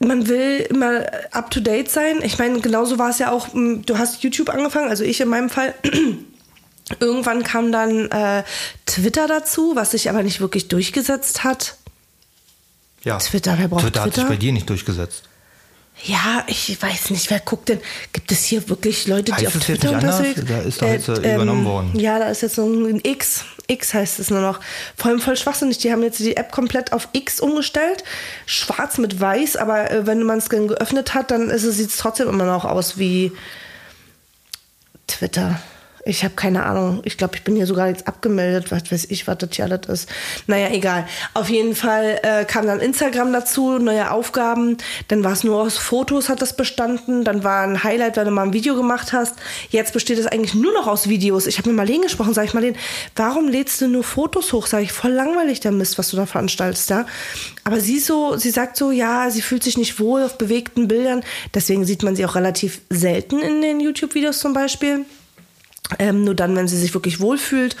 Speaker 2: man will immer up to date sein. Ich meine, genauso war es ja auch, m, du hast YouTube angefangen, also ich in meinem Fall. *clears throat* Irgendwann kam dann äh, Twitter dazu, was sich aber nicht wirklich durchgesetzt hat.
Speaker 1: ja.
Speaker 2: Twitter, wer braucht
Speaker 1: Twitter hat sich
Speaker 2: Twitter?
Speaker 1: bei dir nicht durchgesetzt.
Speaker 2: Ja, ich weiß nicht, wer guckt denn? Gibt es hier wirklich Leute, die
Speaker 1: Heißt
Speaker 2: auf
Speaker 1: es jetzt
Speaker 2: Twitter
Speaker 1: nicht anders? Da ist doch jetzt, äh, übernommen worden.
Speaker 2: Ja, da ist jetzt so ein X. X heißt es nur noch. Vor allem voll schwachsinnig. Die haben jetzt die App komplett auf X umgestellt. Schwarz mit weiß, aber äh, wenn man es dann geöffnet hat, dann sieht es trotzdem immer noch aus wie Twitter. Ich habe keine Ahnung. Ich glaube, ich bin hier sogar jetzt abgemeldet. Was weiß ich, was das hier alles ist. Naja, egal. Auf jeden Fall äh, kam dann Instagram dazu, neue Aufgaben. Dann war es nur aus Fotos, hat das bestanden. Dann war ein Highlight, wenn du mal ein Video gemacht hast. Jetzt besteht es eigentlich nur noch aus Videos. Ich habe mit Marlene gesprochen. Sag ich, Marlene, warum lädst du nur Fotos hoch? Sag ich, voll langweilig der Mist, was du da veranstaltest, ja. Aber sie so, sie sagt so, ja, sie fühlt sich nicht wohl auf bewegten Bildern. Deswegen sieht man sie auch relativ selten in den YouTube-Videos zum Beispiel. Ähm, nur dann, wenn sie sich wirklich wohlfühlt,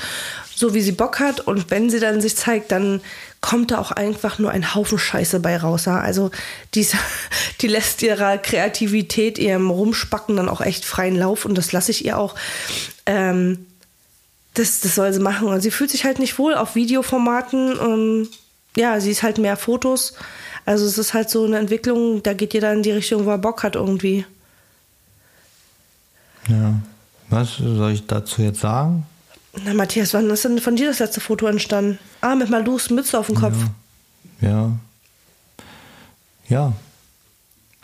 Speaker 2: so wie sie Bock hat. Und wenn sie dann sich zeigt, dann kommt da auch einfach nur ein Haufen Scheiße bei raus. Ja? Also die, *laughs* die lässt ihrer Kreativität, ihrem Rumspacken dann auch echt freien Lauf. Und das lasse ich ihr auch. Ähm, das, das soll sie machen. Und sie fühlt sich halt nicht wohl auf Videoformaten. Ähm, ja, sie ist halt mehr Fotos. Also es ist halt so eine Entwicklung, da geht jeder in die Richtung, wo er Bock hat irgendwie.
Speaker 1: Ja. Was soll ich dazu jetzt sagen?
Speaker 2: Na, Matthias, wann ist denn von dir das letzte Foto entstanden? Ah, mit Malus Mütze auf dem Kopf.
Speaker 1: Ja. Ja.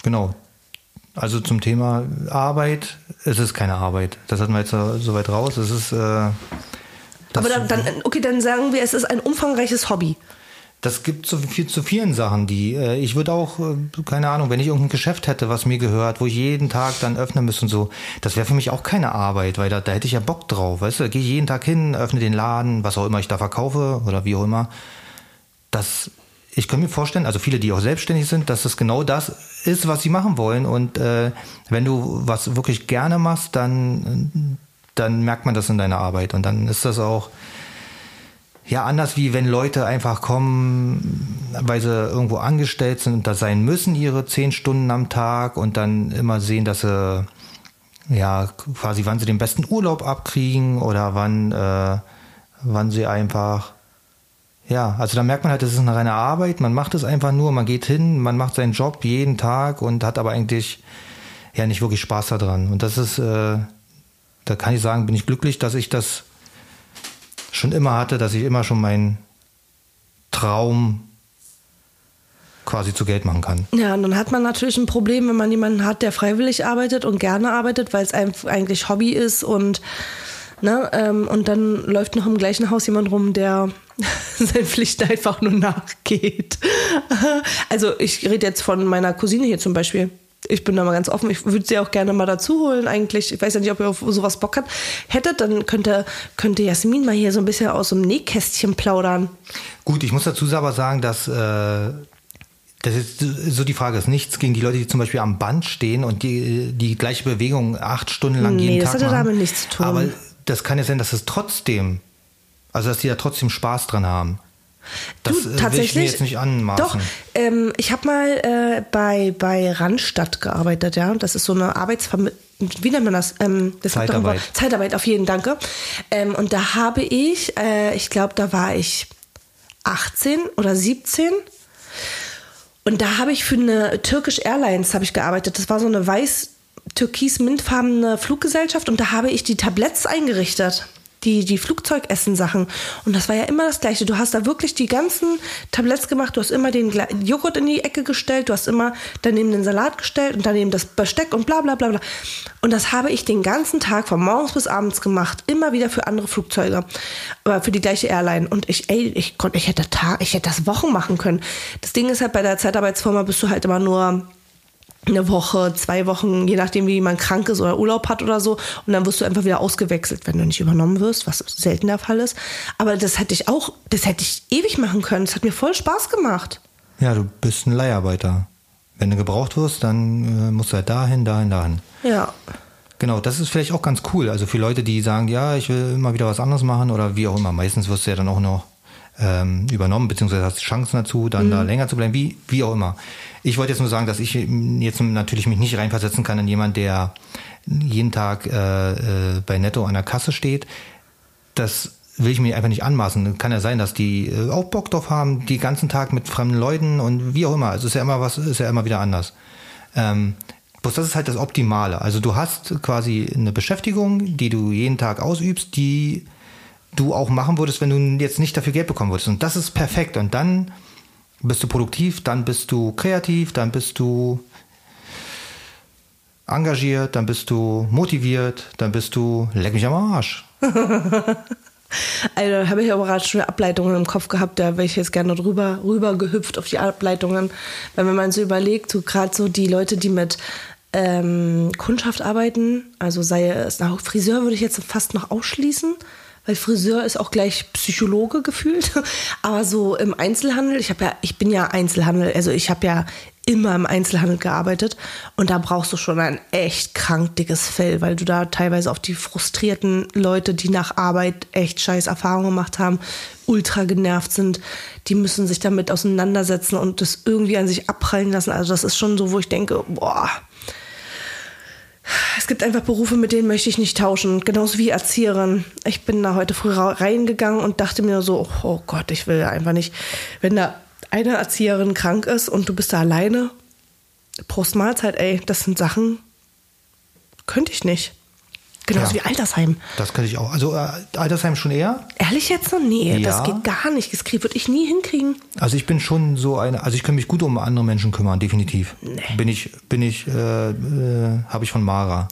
Speaker 1: Genau. Also zum Thema Arbeit, es ist keine Arbeit. Das hatten wir jetzt so weit raus. Es ist. Äh,
Speaker 2: Aber dann, dann, okay, dann sagen wir, es ist ein umfangreiches Hobby.
Speaker 1: Das gibt so viel zu vielen Sachen, die äh, ich würde auch, äh, keine Ahnung, wenn ich irgendein Geschäft hätte, was mir gehört, wo ich jeden Tag dann öffnen müsste und so, das wäre für mich auch keine Arbeit, weil da, da hätte ich ja Bock drauf, weißt du, da gehe ich jeden Tag hin, öffne den Laden, was auch immer ich da verkaufe oder wie auch immer. Das, ich könnte mir vorstellen, also viele, die auch selbstständig sind, dass das genau das ist, was sie machen wollen. Und äh, wenn du was wirklich gerne machst, dann, dann merkt man das in deiner Arbeit. Und dann ist das auch ja anders wie wenn Leute einfach kommen, weil sie irgendwo angestellt sind und da sein müssen, ihre zehn Stunden am Tag und dann immer sehen, dass sie ja quasi wann sie den besten Urlaub abkriegen oder wann, äh, wann sie einfach ja, also da merkt man halt, das ist eine reine Arbeit, man macht es einfach nur, man geht hin, man macht seinen Job jeden Tag und hat aber eigentlich ja nicht wirklich Spaß daran. Und das ist, äh, da kann ich sagen, bin ich glücklich, dass ich das schon immer hatte, dass ich immer schon meinen Traum quasi zu Geld machen kann.
Speaker 2: Ja, und dann hat man natürlich ein Problem, wenn man jemanden hat, der freiwillig arbeitet und gerne arbeitet, weil es eigentlich Hobby ist und ne, ähm, und dann läuft noch im gleichen Haus jemand rum, der *laughs* seinen Pflichten einfach nur nachgeht. *laughs* Also ich rede jetzt von meiner Cousine hier zum Beispiel. Ich bin da mal ganz offen. Ich würde sie auch gerne mal dazu holen eigentlich. Ich weiß ja nicht, ob ihr auf sowas Bock habt. Hättet, dann könnte, könnte Jasmin mal hier so ein bisschen aus dem Nähkästchen plaudern.
Speaker 1: Gut, ich muss dazu aber sagen, dass äh, Das ist so die Frage, ist nichts gegen die Leute, die zum Beispiel am Band stehen und die, die gleiche Bewegung acht Stunden lang
Speaker 2: Nee,
Speaker 1: jeden
Speaker 2: das
Speaker 1: Tag machen.
Speaker 2: damit nichts zu tun.
Speaker 1: Aber das kann ja sein, dass es trotzdem, also dass die da trotzdem Spaß dran haben. Das
Speaker 2: Du,
Speaker 1: äh, will ich mir jetzt nicht anmaßen.
Speaker 2: Doch, ähm, ich habe mal äh, bei, bei Randstadt gearbeitet, ja. Das ist so eine Arbeitsvermittlung. Wie nennt man das? Ähm, das.
Speaker 1: Zeitarbeit.
Speaker 2: Zeitarbeit, auf jeden Danke. Ähm, und da habe ich, äh, ich glaube, da war ich 18 oder 17. Und da habe ich für eine Turkish Airlines habe ich gearbeitet. Das war so eine weiß türkis mintfarbene Fluggesellschaft und da habe ich die Tabletts eingerichtet. Die, die Flugzeugessen-Sachen. Und das war ja immer das Gleiche. Du hast da wirklich die ganzen Tabletts gemacht. Du hast immer den Joghurt in die Ecke gestellt. Du hast immer daneben den Salat gestellt und daneben das Besteck und bla, bla, bla, bla. Und das habe ich den ganzen Tag von morgens bis abends gemacht. Immer wieder für andere Flugzeuge. Aber für die gleiche Airline. Und ich, ey, ich konnte, ich hätte Tag, ich hätte das Wochen machen können. Das Ding ist halt, bei der Zeitarbeitsfirma bist du halt immer nur eine Woche, zwei Wochen, je nachdem, wie man krank ist oder Urlaub hat oder so. Und dann wirst du einfach wieder ausgewechselt, wenn du nicht übernommen wirst, was selten der Fall ist. Aber das hätte ich auch, das hätte ich ewig machen können. Das hat mir voll Spaß gemacht.
Speaker 1: Ja, du bist ein Leiharbeiter. Wenn du gebraucht wirst, dann äh, musst du halt dahin, dahin, dahin.
Speaker 2: Ja.
Speaker 1: Genau, das ist vielleicht auch ganz cool. Also für Leute, die sagen, ja, ich will immer wieder was anderes machen oder wie auch immer. Meistens wirst du ja dann auch noch ähm, übernommen, beziehungsweise hast Chancen dazu, dann da länger zu bleiben, wie, wie auch immer. Ich wollte jetzt nur sagen, dass ich jetzt natürlich mich nicht reinversetzen kann in jemand, der jeden Tag äh, äh, bei Netto an der Kasse steht. Das will ich mir einfach nicht anmaßen. Kann ja sein, dass die äh, auch Bock drauf haben, die ganzen Tag mit fremden Leuten und wie auch immer. Also ist ja immer was, ist ja immer wieder anders. Ähm, bloß das ist halt das Optimale. Also du hast quasi eine Beschäftigung, die du jeden Tag ausübst, die du auch machen würdest, wenn du jetzt nicht dafür Geld bekommen würdest. Und das ist perfekt. Und dann bist du produktiv, dann bist du kreativ, dann bist du engagiert, dann bist du motiviert, dann bist du leck mich am Arsch. *laughs*
Speaker 2: Also habe ich aber gerade schon Ableitungen im Kopf gehabt, da wäre ich jetzt gerne drüber rüber gehüpft auf die Ableitungen. Weil wenn man so überlegt, so gerade so die Leute, die mit ähm, Kundschaft arbeiten, also sei es na, Friseur würde ich jetzt fast noch ausschließen, weil Friseur ist auch gleich Psychologe gefühlt. *laughs* Aber so im Einzelhandel, ich habe ja, ich bin ja Einzelhandel, also ich habe ja immer im Einzelhandel gearbeitet und da brauchst du schon ein echt krank dickes Fell, weil du da teilweise auf die frustrierten Leute, die nach Arbeit echt scheiß Erfahrungen gemacht haben, ultra genervt sind, die müssen sich damit auseinandersetzen und das irgendwie an sich abprallen lassen. Also das ist schon so, wo ich denke, boah, es gibt einfach Berufe, mit denen möchte ich nicht tauschen. Genauso wie Erzieherin. Ich bin da heute früh reingegangen und dachte mir so, oh Gott, ich will einfach nicht, wenn da eine Erzieherin krank ist und du bist da alleine, Prost Mahlzeit, ey, das sind Sachen, könnte ich nicht. Genauso
Speaker 1: Ja.
Speaker 2: wie Altersheim.
Speaker 1: Das könnte ich auch. Also äh, Altersheim schon eher.
Speaker 2: Ehrlich jetzt noch? Nee, das
Speaker 1: Ja.
Speaker 2: geht gar nicht. Das würde ich nie hinkriegen.
Speaker 1: Also ich bin schon so eine, also ich kann mich gut um andere Menschen kümmern, definitiv. Bin ich, bin ich, äh, äh, habe ich von Mara.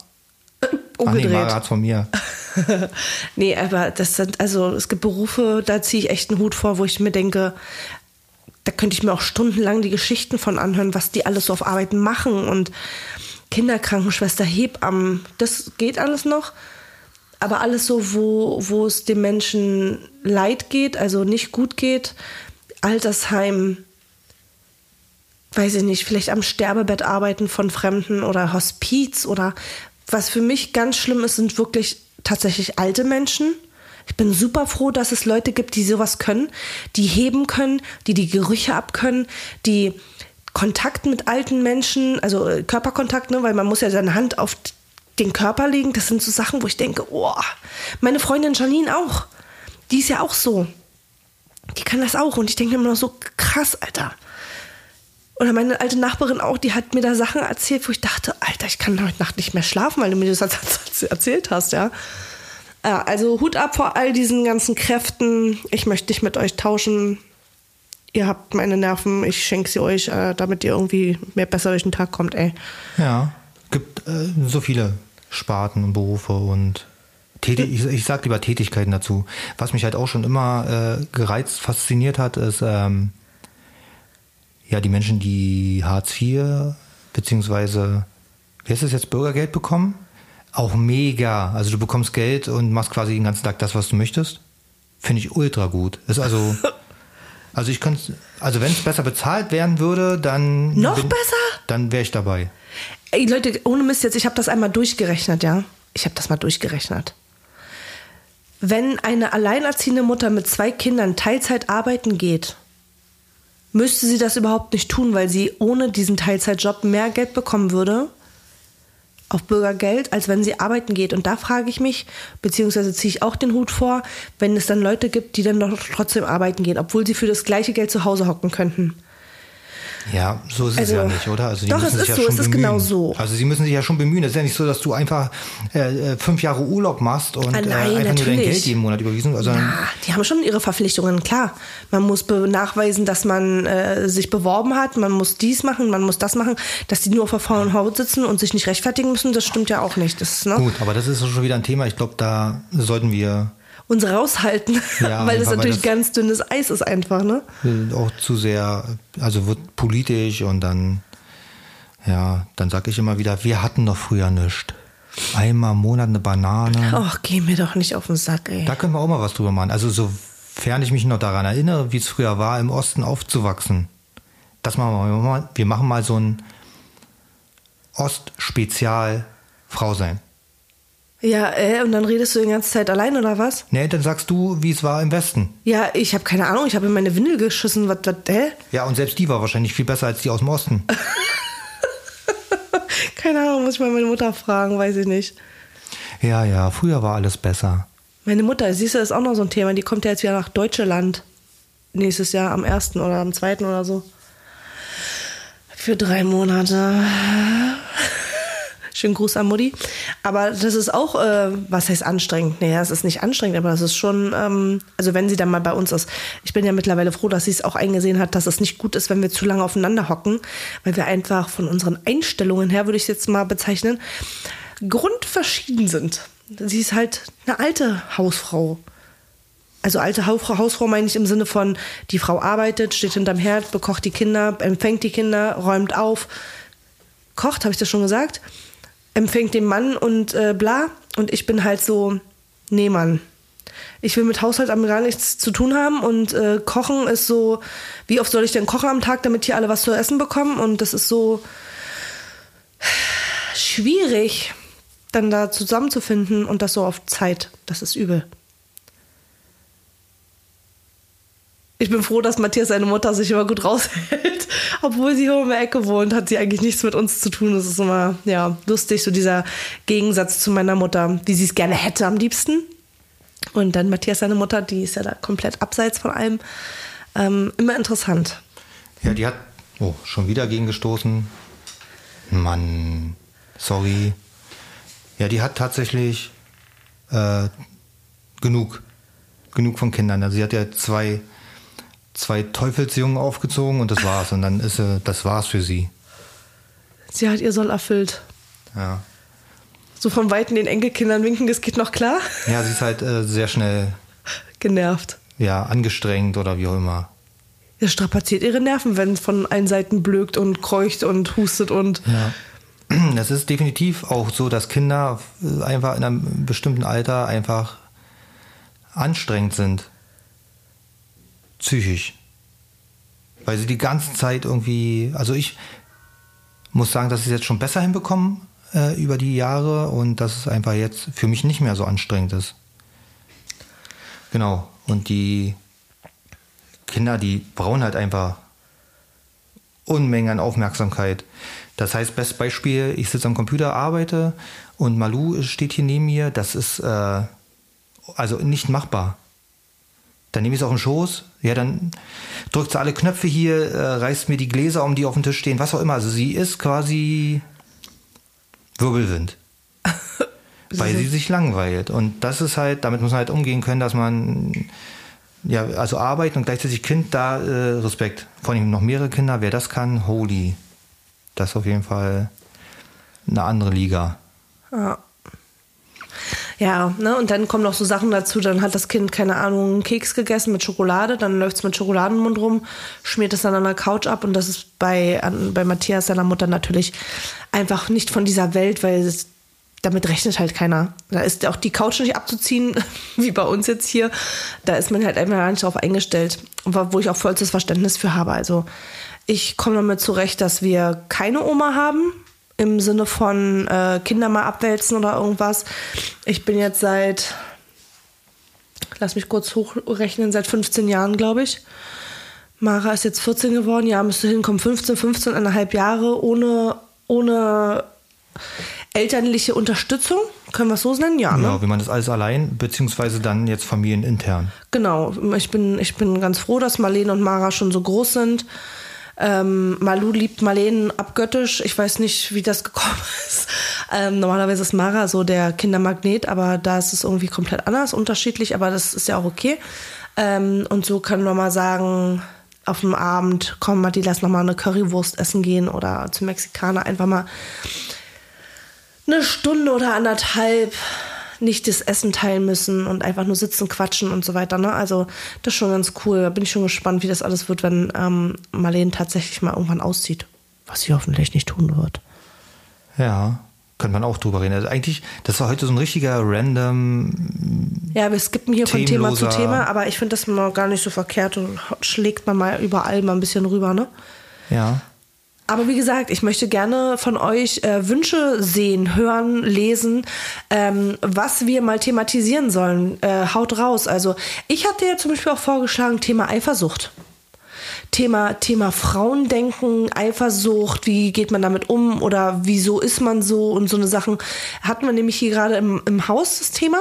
Speaker 1: Ach nee,
Speaker 2: Umgedreht.
Speaker 1: Mara hat's von mir. *laughs*
Speaker 2: nee, aber das sind, also es gibt Berufe, da ziehe ich echt einen Hut vor, wo ich mir denke, da könnte ich mir auch stundenlang die Geschichten von anhören, was die alles so auf Arbeit machen und Kinderkrankenschwester, Hebammen, das geht alles noch. Aber alles so, wo, wo es dem Menschen leid geht, also nicht gut geht, Altersheim, weiß ich nicht, vielleicht am Sterbebett arbeiten von Fremden oder Hospiz oder was für mich ganz schlimm ist, sind wirklich tatsächlich alte Menschen. Ich bin super froh, dass es Leute gibt, die sowas können, die heben können, die die Gerüche abkönnen, die Kontakt mit alten Menschen, also äh, Körperkontakt, ne, weil man muss ja seine Hand auf den Körper legen. Das sind so Sachen, wo ich denke, oh, meine Freundin Janine auch. Die ist ja auch so. Die kann das auch. Und ich denke immer noch so krass, Alter. Oder meine alte Nachbarin auch, die hat mir da Sachen erzählt, wo ich dachte, Alter, ich kann heute Nacht nicht mehr schlafen, weil du mir das *laughs* erzählt hast, ja. Also Hut ab vor all diesen ganzen Kräften. Ich möchte nicht mit euch tauschen ihr habt meine Nerven, ich schenke sie euch, äh, damit ihr irgendwie mehr besser durch den Tag kommt, ey.
Speaker 1: Ja, gibt äh, so viele Sparten und Berufe und Täti ich, ich sag lieber Tätigkeiten dazu. Was mich halt auch schon immer äh, gereizt, fasziniert hat, ist ähm, ja die Menschen, die Hartz IV beziehungsweise wie heißt es jetzt Bürgergeld bekommen. Auch mega. Also du bekommst Geld und machst quasi den ganzen Tag das, was du möchtest. Finde ich ultra gut. Ist also *laughs* Also ich könnte, also wenn es besser bezahlt werden würde, dann
Speaker 2: Noch besser?
Speaker 1: Dann wäre ich dabei.
Speaker 2: Ey, Leute, ohne Mist jetzt, ich habe das einmal durchgerechnet, ja. Ich habe das mal durchgerechnet. Wenn eine alleinerziehende Mutter mit zwei Kindern Teilzeit arbeiten geht, müsste sie das überhaupt nicht tun, weil sie ohne diesen Teilzeitjob mehr Geld bekommen würde auf Bürgergeld, als wenn sie arbeiten geht. Und da frage ich mich, beziehungsweise ziehe ich auch den Hut vor, wenn es dann Leute gibt, die dann doch trotzdem arbeiten gehen, obwohl sie für das gleiche Geld zu Hause hocken könnten.
Speaker 1: Ja, so ist
Speaker 2: Also,
Speaker 1: es ja nicht, oder? Also
Speaker 2: doch, es ist
Speaker 1: ja
Speaker 2: so, es ist
Speaker 1: bemühen.
Speaker 2: genau so.
Speaker 1: Also sie müssen sich ja schon bemühen. Es ist ja nicht so, dass du einfach äh, äh, fünf Jahre Urlaub machst und
Speaker 2: Ah, nein,
Speaker 1: äh, einfach nur dein
Speaker 2: natürlich.
Speaker 1: Geld jeden Monat überwiesen. Also
Speaker 2: Ja, die haben schon ihre Verpflichtungen, klar. Man muss nachweisen, dass man äh, sich beworben hat, man muss dies machen, man muss das machen. Dass die nur auf der faulen Haut sitzen und sich nicht rechtfertigen müssen, das stimmt ja auch nicht. Das, ist, ne?
Speaker 1: gut, aber das ist schon wieder ein Thema. Ich glaube, da sollten wir
Speaker 2: Uns raushalten,
Speaker 1: Ja, *laughs*
Speaker 2: weil das
Speaker 1: einfach, weil
Speaker 2: natürlich
Speaker 1: das-
Speaker 2: ganz dünnes Eis ist einfach, ne?
Speaker 1: auch zu sehr, also wird politisch und dann, ja, dann sage ich immer wieder, wir hatten doch früher nichts. Einmal im Monat eine Banane.
Speaker 2: Ach, geh mir doch nicht auf den Sack, ey.
Speaker 1: Da können wir auch mal was drüber machen. Also sofern ich mich noch daran erinnere, wie es früher war, im Osten aufzuwachsen. Das machen wir mal. Wir machen mal so ein Ost-Spezial Frau sein.
Speaker 2: Ja, äh, und dann redest du die ganze Zeit allein oder was?
Speaker 1: Nee, dann sagst du, wie es war im Westen.
Speaker 2: Ja, ich habe keine Ahnung, ich habe in meine Windel geschissen, was, was, hä?
Speaker 1: Ja, und selbst die war wahrscheinlich viel besser als die aus dem Osten. *laughs*
Speaker 2: Keine Ahnung, muss ich mal meine Mutter fragen, weiß ich nicht.
Speaker 1: Ja, ja, früher war alles besser.
Speaker 2: Meine Mutter, siehst du, ist auch noch so ein Thema. Die kommt ja jetzt wieder nach Deutschland. Nächstes Jahr am 1. oder am 2. oder so. Für drei Monate. Schönen Gruß an Mutti. Aber das ist auch, äh, was heißt anstrengend? Nee, es ist nicht anstrengend, aber das ist schon, ähm, also wenn sie dann mal bei uns ist. Ich bin ja mittlerweile froh, dass sie es auch eingesehen hat, dass es nicht gut ist, wenn wir zu lange aufeinander hocken, weil wir einfach von unseren Einstellungen her, würde ich es jetzt mal bezeichnen, grundverschieden sind. Sie ist halt eine alte Hausfrau. Also alte Hausfrau, Hausfrau meine ich im Sinne von, die Frau arbeitet, steht hinterm Herd, bekocht die Kinder, empfängt die Kinder, räumt auf, kocht, habe ich das schon gesagt, empfängt den Mann und äh, bla. Und ich bin halt so, nee Mann. Ich will mit Haushalt am gar nichts zu tun haben und äh, Kochen ist so, wie oft soll ich denn kochen am Tag, damit hier alle was zu essen bekommen? Und das ist so schwierig, dann da zusammenzufinden und das so auf Zeit. Das ist übel. Ich bin froh, dass Matthias seine Mutter sich immer gut raushält. *laughs* Obwohl sie hier um die Ecke wohnt, hat sie eigentlich nichts mit uns zu tun. Das ist immer, ja, lustig, so dieser Gegensatz zu meiner Mutter, wie sie es gerne hätte am liebsten. Und dann Matthias, seine Mutter, die ist ja da komplett abseits von allem. Ähm, immer interessant.
Speaker 1: Ja, die hat, oh, schon wieder gegengestoßen. Mann, sorry. Ja, die hat tatsächlich äh, genug, genug von Kindern. Also sie hat ja zwei, zwei Teufelsjungen aufgezogen und das war's. Und dann ist sie, das war's für sie.
Speaker 2: Sie hat ihr Soll erfüllt.
Speaker 1: Ja,
Speaker 2: So von Weitem den Enkelkindern winken, das geht noch klar.
Speaker 1: ja sie ist halt äh, sehr schnell,
Speaker 2: Genervt.
Speaker 1: ja, angestrengt oder wie auch immer.
Speaker 2: Das strapaziert ihre Nerven, wenn es von allen Seiten blökt und kreucht und hustet und.
Speaker 1: Ja. *clears throat* Das ist definitiv auch so, dass Kinder äh, einfach in einem bestimmten Alter einfach anstrengend sind. Psychisch. Weil sie die ganze Zeit irgendwie, also ich muss sagen, dass ich es jetzt schon besser hinbekommen äh, über die Jahre und dass es einfach jetzt für mich nicht mehr so anstrengend ist. Genau. Und die Kinder, die brauchen halt einfach Unmengen an Aufmerksamkeit. Das heißt, bestes Beispiel, ich sitze am Computer, arbeite und Malu steht hier neben mir. Das ist äh, also nicht machbar. Dann nehme ich es auf den Schoß, ja, dann drückt sie alle Knöpfe hier, äh, reißt mir die Gläser um, die auf dem Tisch stehen, was auch immer. Also sie ist quasi Wirbelwind. *laughs* weil sie sich langweilt. Und das ist halt, damit muss man halt umgehen können, dass man ja, also Arbeit und gleichzeitig Kind, da äh, Respekt. Vor allem noch mehrere Kinder, wer das kann, holy. Das ist auf jeden Fall eine andere Liga.
Speaker 2: Ja. Ja, ne, und dann kommen noch so Sachen dazu, dann hat das Kind, keine Ahnung, einen Keks gegessen mit Schokolade, dann läuft es mit Schokoladenmund rum, schmiert es dann an der Couch ab und das ist bei, an, bei Matthias, seiner Mutter, natürlich einfach nicht von dieser Welt, weil es, damit rechnet halt keiner. Da ist auch die Couch nicht abzuziehen, *laughs* wie bei uns jetzt hier. Da ist man halt einfach gar nicht drauf eingestellt. Wo ich auch vollstes Verständnis für habe. Also ich komme damit zurecht, dass wir keine Oma haben. Im Sinne von äh, Kinder mal abwälzen oder irgendwas. Ich bin jetzt seit, lass mich kurz hochrechnen, seit 15 Jahren, glaube ich. Mara ist jetzt 14 geworden, ja, müsste hinkommen, 15, 15,5 Jahre ohne, ohne elterliche Unterstützung, können wir es so nennen? Ja,
Speaker 1: ne? Genau, wie man das alles allein, beziehungsweise dann jetzt familienintern.
Speaker 2: Genau, ich bin, ich bin ganz froh, dass Marlene und Mara schon so groß sind. Ähm, Malu liebt Marlene abgöttisch. Ich weiß nicht, wie das gekommen *laughs* ist. Ähm, normalerweise ist Mara so der Kindermagnet, aber da ist es irgendwie komplett anders, unterschiedlich, aber das ist ja auch okay. Ähm, und so können wir mal sagen, auf dem Abend, komm, Matti, lass noch mal eine Currywurst essen gehen oder zum Mexikaner einfach mal eine Stunde oder anderthalb nicht das Essen teilen müssen und einfach nur sitzen, quatschen und so weiter. Ne? Also das ist schon ganz cool. Da bin ich schon gespannt, wie das alles wird, wenn ähm, Marlene tatsächlich mal irgendwann auszieht. Was sie hoffentlich nicht tun wird.
Speaker 1: Ja, könnte man auch drüber reden. Also eigentlich, das war heute so ein richtiger random.
Speaker 2: Ja, wir skippen hier von Thema zu Thema, aber ich finde das mal gar nicht so verkehrt und schlägt man mal überall mal ein bisschen rüber, ne?
Speaker 1: Ja.
Speaker 2: Aber wie gesagt, ich möchte gerne von euch äh, Wünsche sehen, hören, lesen, ähm, was wir mal thematisieren sollen. Äh, haut raus. Also ich hatte ja zum Beispiel auch vorgeschlagen, Thema Eifersucht. Thema, Thema Frauendenken, Eifersucht, wie geht man damit um oder wieso ist man so und so eine Sachen hatten wir nämlich hier gerade im, im Haus das Thema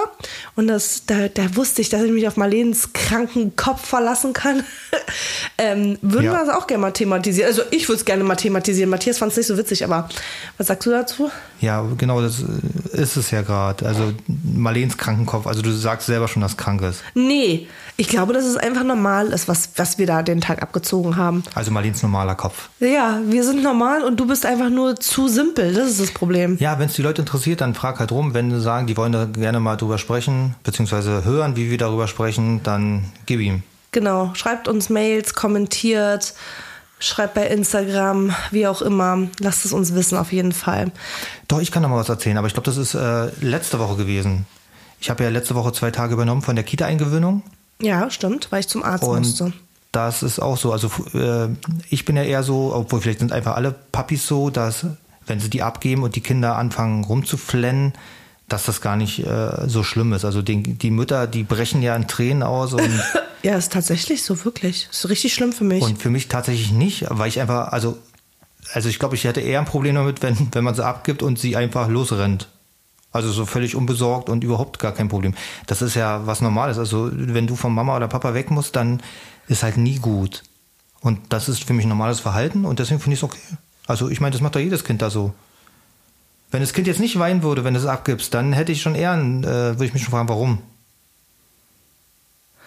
Speaker 2: und das, da, da wusste ich, dass ich mich auf Marlens kranken Kopf verlassen kann. *laughs* ähm, würden ja. wir das auch gerne mal thematisieren? Also ich würde es gerne mal thematisieren. Matthias fand es nicht so witzig, aber was sagst du dazu?
Speaker 1: Ja, genau, das ist es ja gerade. Also Marlens Krankenkopf, also du sagst selber schon, dass krank ist.
Speaker 2: Nee, ich glaube, dass es einfach normal ist, was, was wir da den Tag abgezogen haben.
Speaker 1: Also Marlens normaler Kopf.
Speaker 2: Ja, wir sind normal und du bist einfach nur zu simpel. Das ist das Problem.
Speaker 1: Ja, wenn es die Leute interessiert, dann frag halt rum. Wenn sie sagen, die wollen da gerne mal drüber sprechen, beziehungsweise hören, wie wir darüber sprechen, dann gib ihm.
Speaker 2: Genau. Schreibt uns Mails, kommentiert, schreibt bei Instagram, wie auch immer. Lasst es uns wissen, auf jeden Fall.
Speaker 1: Doch, ich kann noch mal was erzählen, aber ich glaube, das ist äh, letzte Woche gewesen. Ich habe ja letzte Woche zwei Tage übernommen von der Kita-Eingewöhnung.
Speaker 2: Ja, stimmt, weil ich zum Arzt und musste.
Speaker 1: Das ist auch so. Also äh, ich bin ja eher so, obwohl vielleicht sind einfach alle Papis so, dass wenn sie die abgeben und die Kinder anfangen rumzuflennen, dass das gar nicht äh, so schlimm ist. Also den, die Mütter, die brechen ja in Tränen aus und *laughs*
Speaker 2: ja, ist tatsächlich so wirklich. Ist richtig schlimm für mich.
Speaker 1: Und für mich tatsächlich nicht, weil ich einfach, also also ich glaube, ich hätte eher ein Problem damit, wenn wenn man sie abgibt und sie einfach losrennt. Also so völlig unbesorgt und überhaupt gar kein Problem. Das ist ja was Normales. Also wenn du von Mama oder Papa weg musst, dann ist halt nie gut. Und das ist für mich ein normales Verhalten und deswegen finde ich es okay. Also ich meine, das macht doch jedes Kind da so. Wenn das Kind jetzt nicht weinen würde, wenn du es abgibst, dann hätte ich schon eher, äh, würde ich mich schon fragen, warum?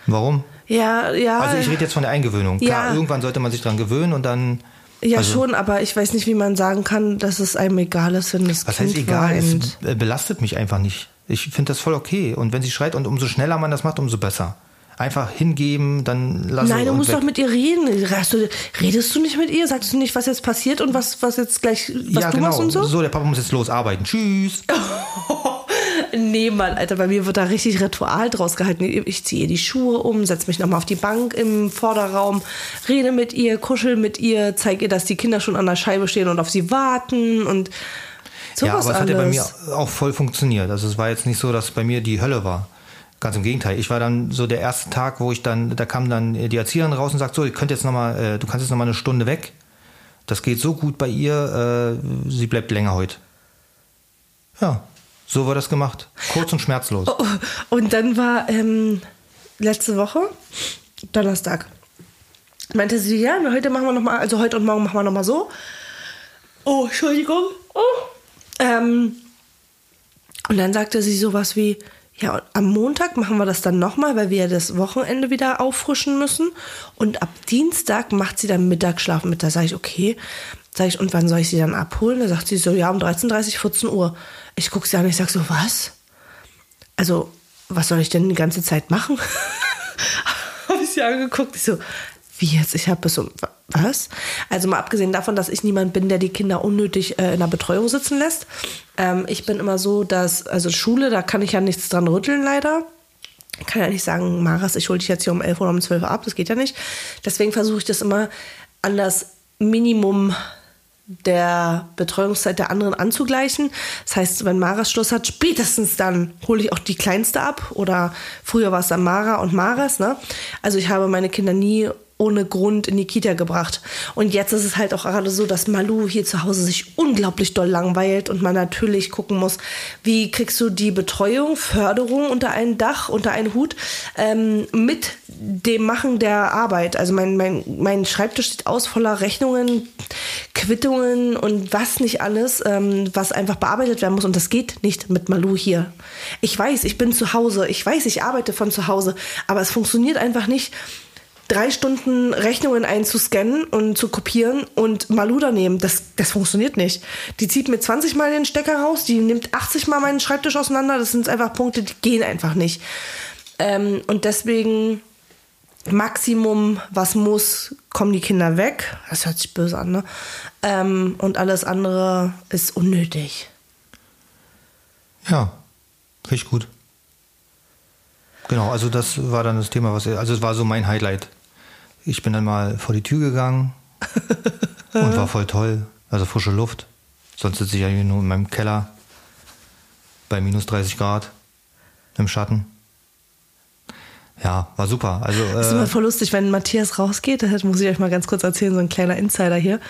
Speaker 1: Warum?
Speaker 2: Ja, ja.
Speaker 1: Also ich rede jetzt von der Eingewöhnung. Ja. Klar, irgendwann sollte man sich dran gewöhnen und dann
Speaker 2: ja, also, schon, aber ich weiß nicht, wie man sagen kann, dass es einem egal ist, wenn das
Speaker 1: was
Speaker 2: Kind
Speaker 1: heißt egal? Weint. Es belastet mich einfach nicht. Ich finde das voll okay. Und wenn sie schreit und umso schneller man das macht, umso besser. Einfach hingeben, dann lassen
Speaker 2: Nein, du musst weg. doch mit ihr reden. Redest du nicht mit ihr? Sagst du nicht, was jetzt passiert und was, was jetzt gleich, was
Speaker 1: ja,
Speaker 2: du
Speaker 1: genau.
Speaker 2: machst und so?
Speaker 1: So, der Papa muss jetzt los arbeiten. Tschüss. *laughs*
Speaker 2: Nee, Mann, Alter, bei mir wird da richtig Ritual draus gehalten. Ich ziehe ihr die Schuhe um, setze mich nochmal auf die Bank im Vorderraum, rede mit ihr, kuschel mit ihr, zeige ihr, dass die Kinder schon an der Scheibe stehen und auf sie warten und sowas Ja, aber es
Speaker 1: hat
Speaker 2: ja
Speaker 1: bei mir auch voll funktioniert. Also es war jetzt nicht so, dass bei mir die Hölle war. Ganz im Gegenteil. Ich war dann so der erste Tag, wo ich dann, da kam dann die Erzieherin raus und sagt, so, ihr könnt jetzt noch mal, äh, du kannst jetzt noch mal eine Stunde weg. Das geht so gut bei ihr, äh, sie bleibt länger heute. Ja, so war das gemacht. Kurz und schmerzlos. Oh,
Speaker 2: und dann war ähm, letzte Woche, Donnerstag, meinte sie, ja, heute machen wir noch mal, also heute und morgen machen wir noch mal so. Oh, Entschuldigung. Oh. Ähm, und dann sagte sie sowas wie, ja, am Montag machen wir das dann nochmal, weil wir das Wochenende wieder auffrischen müssen. Und ab Dienstag macht sie dann Mittagsschlaf mit. Da sage ich, okay. Sag ich, und wann soll ich sie dann abholen? Da sagt sie so, ja, um 13.30, 14 Uhr. Ich gucke sie an und ich sage so, was? Also, was soll ich denn die ganze Zeit machen? *laughs* habe ich sie angeguckt. Ich so, wie jetzt? Ich habe bis um, Was? Also mal abgesehen davon, dass ich niemand bin, der die Kinder unnötig äh, in der Betreuung sitzen lässt. Ähm, ich bin immer so, dass, also Schule, da kann ich ja nichts dran rütteln, leider. Ich kann ja nicht sagen, Maras, ich hole dich jetzt hier um 11 oder um 12 Uhr ab, das geht ja nicht. Deswegen versuche ich das immer an das Minimum der Betreuungszeit der anderen anzugleichen. Das heißt, wenn Maras Schluss hat, spätestens dann hole ich auch die Kleinste ab. Oder früher war es dann Mara und Maras. Ne? Also ich habe meine Kinder nie ohne Grund in die Kita gebracht. Und jetzt ist es halt auch gerade so, dass Malu hier zu Hause sich unglaublich doll langweilt und man natürlich gucken muss, wie kriegst du die Betreuung, Förderung unter ein Dach, unter einen Hut ähm, mit dem Machen der Arbeit. Also mein, mein, mein Schreibtisch steht aus voller Rechnungen, Quittungen und was nicht alles, ähm, was einfach bearbeitet werden muss. Und das geht nicht mit Malu hier. Ich weiß, ich bin zu Hause. Ich weiß, ich arbeite von zu Hause. Aber es funktioniert einfach nicht drei Stunden Rechnungen einzuscannen und zu kopieren und Maluda nehmen. Das, das funktioniert nicht. Die zieht mir 20 Mal den Stecker raus, die nimmt 80 Mal meinen Schreibtisch auseinander. Das sind einfach Punkte, die gehen einfach nicht. Ähm, und deswegen Maximum, was muss, kommen die Kinder weg. Das hört sich böse an, ne? Ähm, und alles andere ist unnötig.
Speaker 1: Ja, ich gut. Genau, also das war dann das Thema, was also es war so mein Highlight ich bin dann mal vor die Tür gegangen *laughs* und war voll toll. Also frische Luft. Sonst sitze ich ja nur in meinem Keller bei minus 30 Grad im Schatten. Ja, war super. Also,
Speaker 2: äh, ist immer voll lustig, wenn Matthias rausgeht. Das muss ich euch mal ganz kurz erzählen, so ein kleiner Insider hier.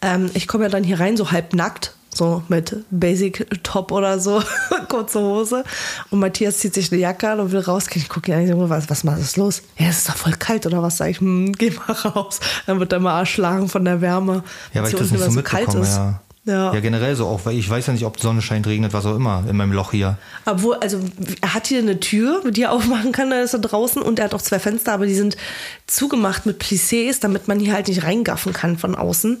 Speaker 2: Ähm, ich komme ja dann hier rein, so halb nackt so mit Basic Top oder so, *laughs* kurze Hose. Und Matthias zieht sich eine Jacke an und will rausgehen. Ich gucke ihn an, was, was ist los? Ja, es ist doch voll kalt oder was? Sag ich, hm, geh mal raus. Dann wird er mal erschlagen von der Wärme.
Speaker 1: Ja, weil ich das nicht so, so kalt ist. Ja. Ja. ja, generell so auch, weil ich weiß ja nicht, ob die Sonne scheint, regnet, was auch immer in meinem Loch hier.
Speaker 2: Obwohl, also er hat hier eine Tür, die er *laughs* aufmachen kann, da ist er draußen und er hat auch zwei Fenster, aber die sind zugemacht mit Plissés, damit man hier halt nicht reingaffen kann von außen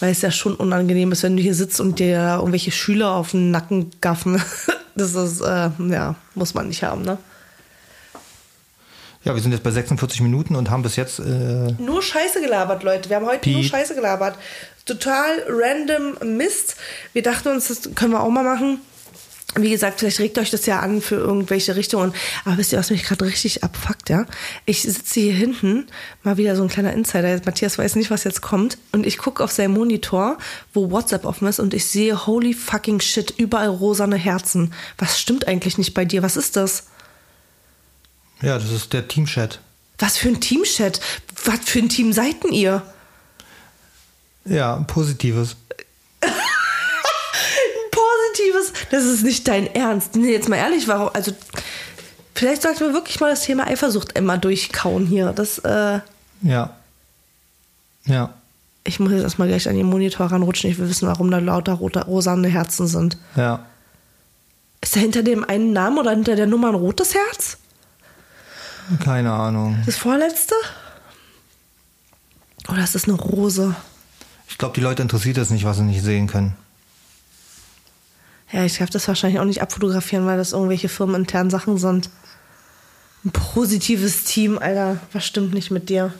Speaker 2: weil es ja schon unangenehm ist, wenn du hier sitzt und dir irgendwelche Schüler auf den Nacken gaffen. *laughs* Das ist, äh, ja, muss man nicht haben, ne?
Speaker 1: Ja, wir sind jetzt bei 46 Minuten und haben bis jetzt. Äh
Speaker 2: nur Scheiße gelabert, Leute. Wir haben heute Piep. nur Scheiße gelabert. Total random Mist. Wir dachten uns, das können wir auch mal machen wie gesagt, vielleicht regt euch das ja an für irgendwelche Richtungen. Aber wisst ihr, was mich gerade richtig abfuckt, ja? Ich sitze hier hinten, mal wieder so ein kleiner Insider. Matthias weiß nicht, was jetzt kommt. Und ich gucke auf seinen Monitor, wo WhatsApp offen ist, und ich sehe, holy fucking shit, überall rosane Herzen. Was stimmt eigentlich nicht bei dir? Was ist das?
Speaker 1: Ja, das ist der Teamchat.
Speaker 2: Was für ein Teamchat? Was für ein Team seid denn ihr?
Speaker 1: Ja, positives.
Speaker 2: Positives, das ist nicht dein Ernst. Nee, jetzt mal ehrlich, warum? Also, vielleicht sollten wir wirklich mal das Thema Eifersucht immer durchkauen hier. Das, äh.
Speaker 1: Ja. Ja.
Speaker 2: Ich muss jetzt erstmal gleich an den Monitor ranrutschen. Ich will wissen, warum da lauter rote, rosane Herzen sind.
Speaker 1: Ja.
Speaker 2: Ist da hinter dem einen Namen oder hinter der Nummer ein rotes Herz?
Speaker 1: Keine Ahnung.
Speaker 2: Das vorletzte? Oder ist das eine Rose?
Speaker 1: Ich glaube, die Leute interessiert es nicht, was sie nicht sehen können.
Speaker 2: Ja, ich darf das wahrscheinlich auch nicht abfotografieren, weil das irgendwelche firmeninternen Sachen sind. Ein positives Team, Alter. Was stimmt nicht mit dir?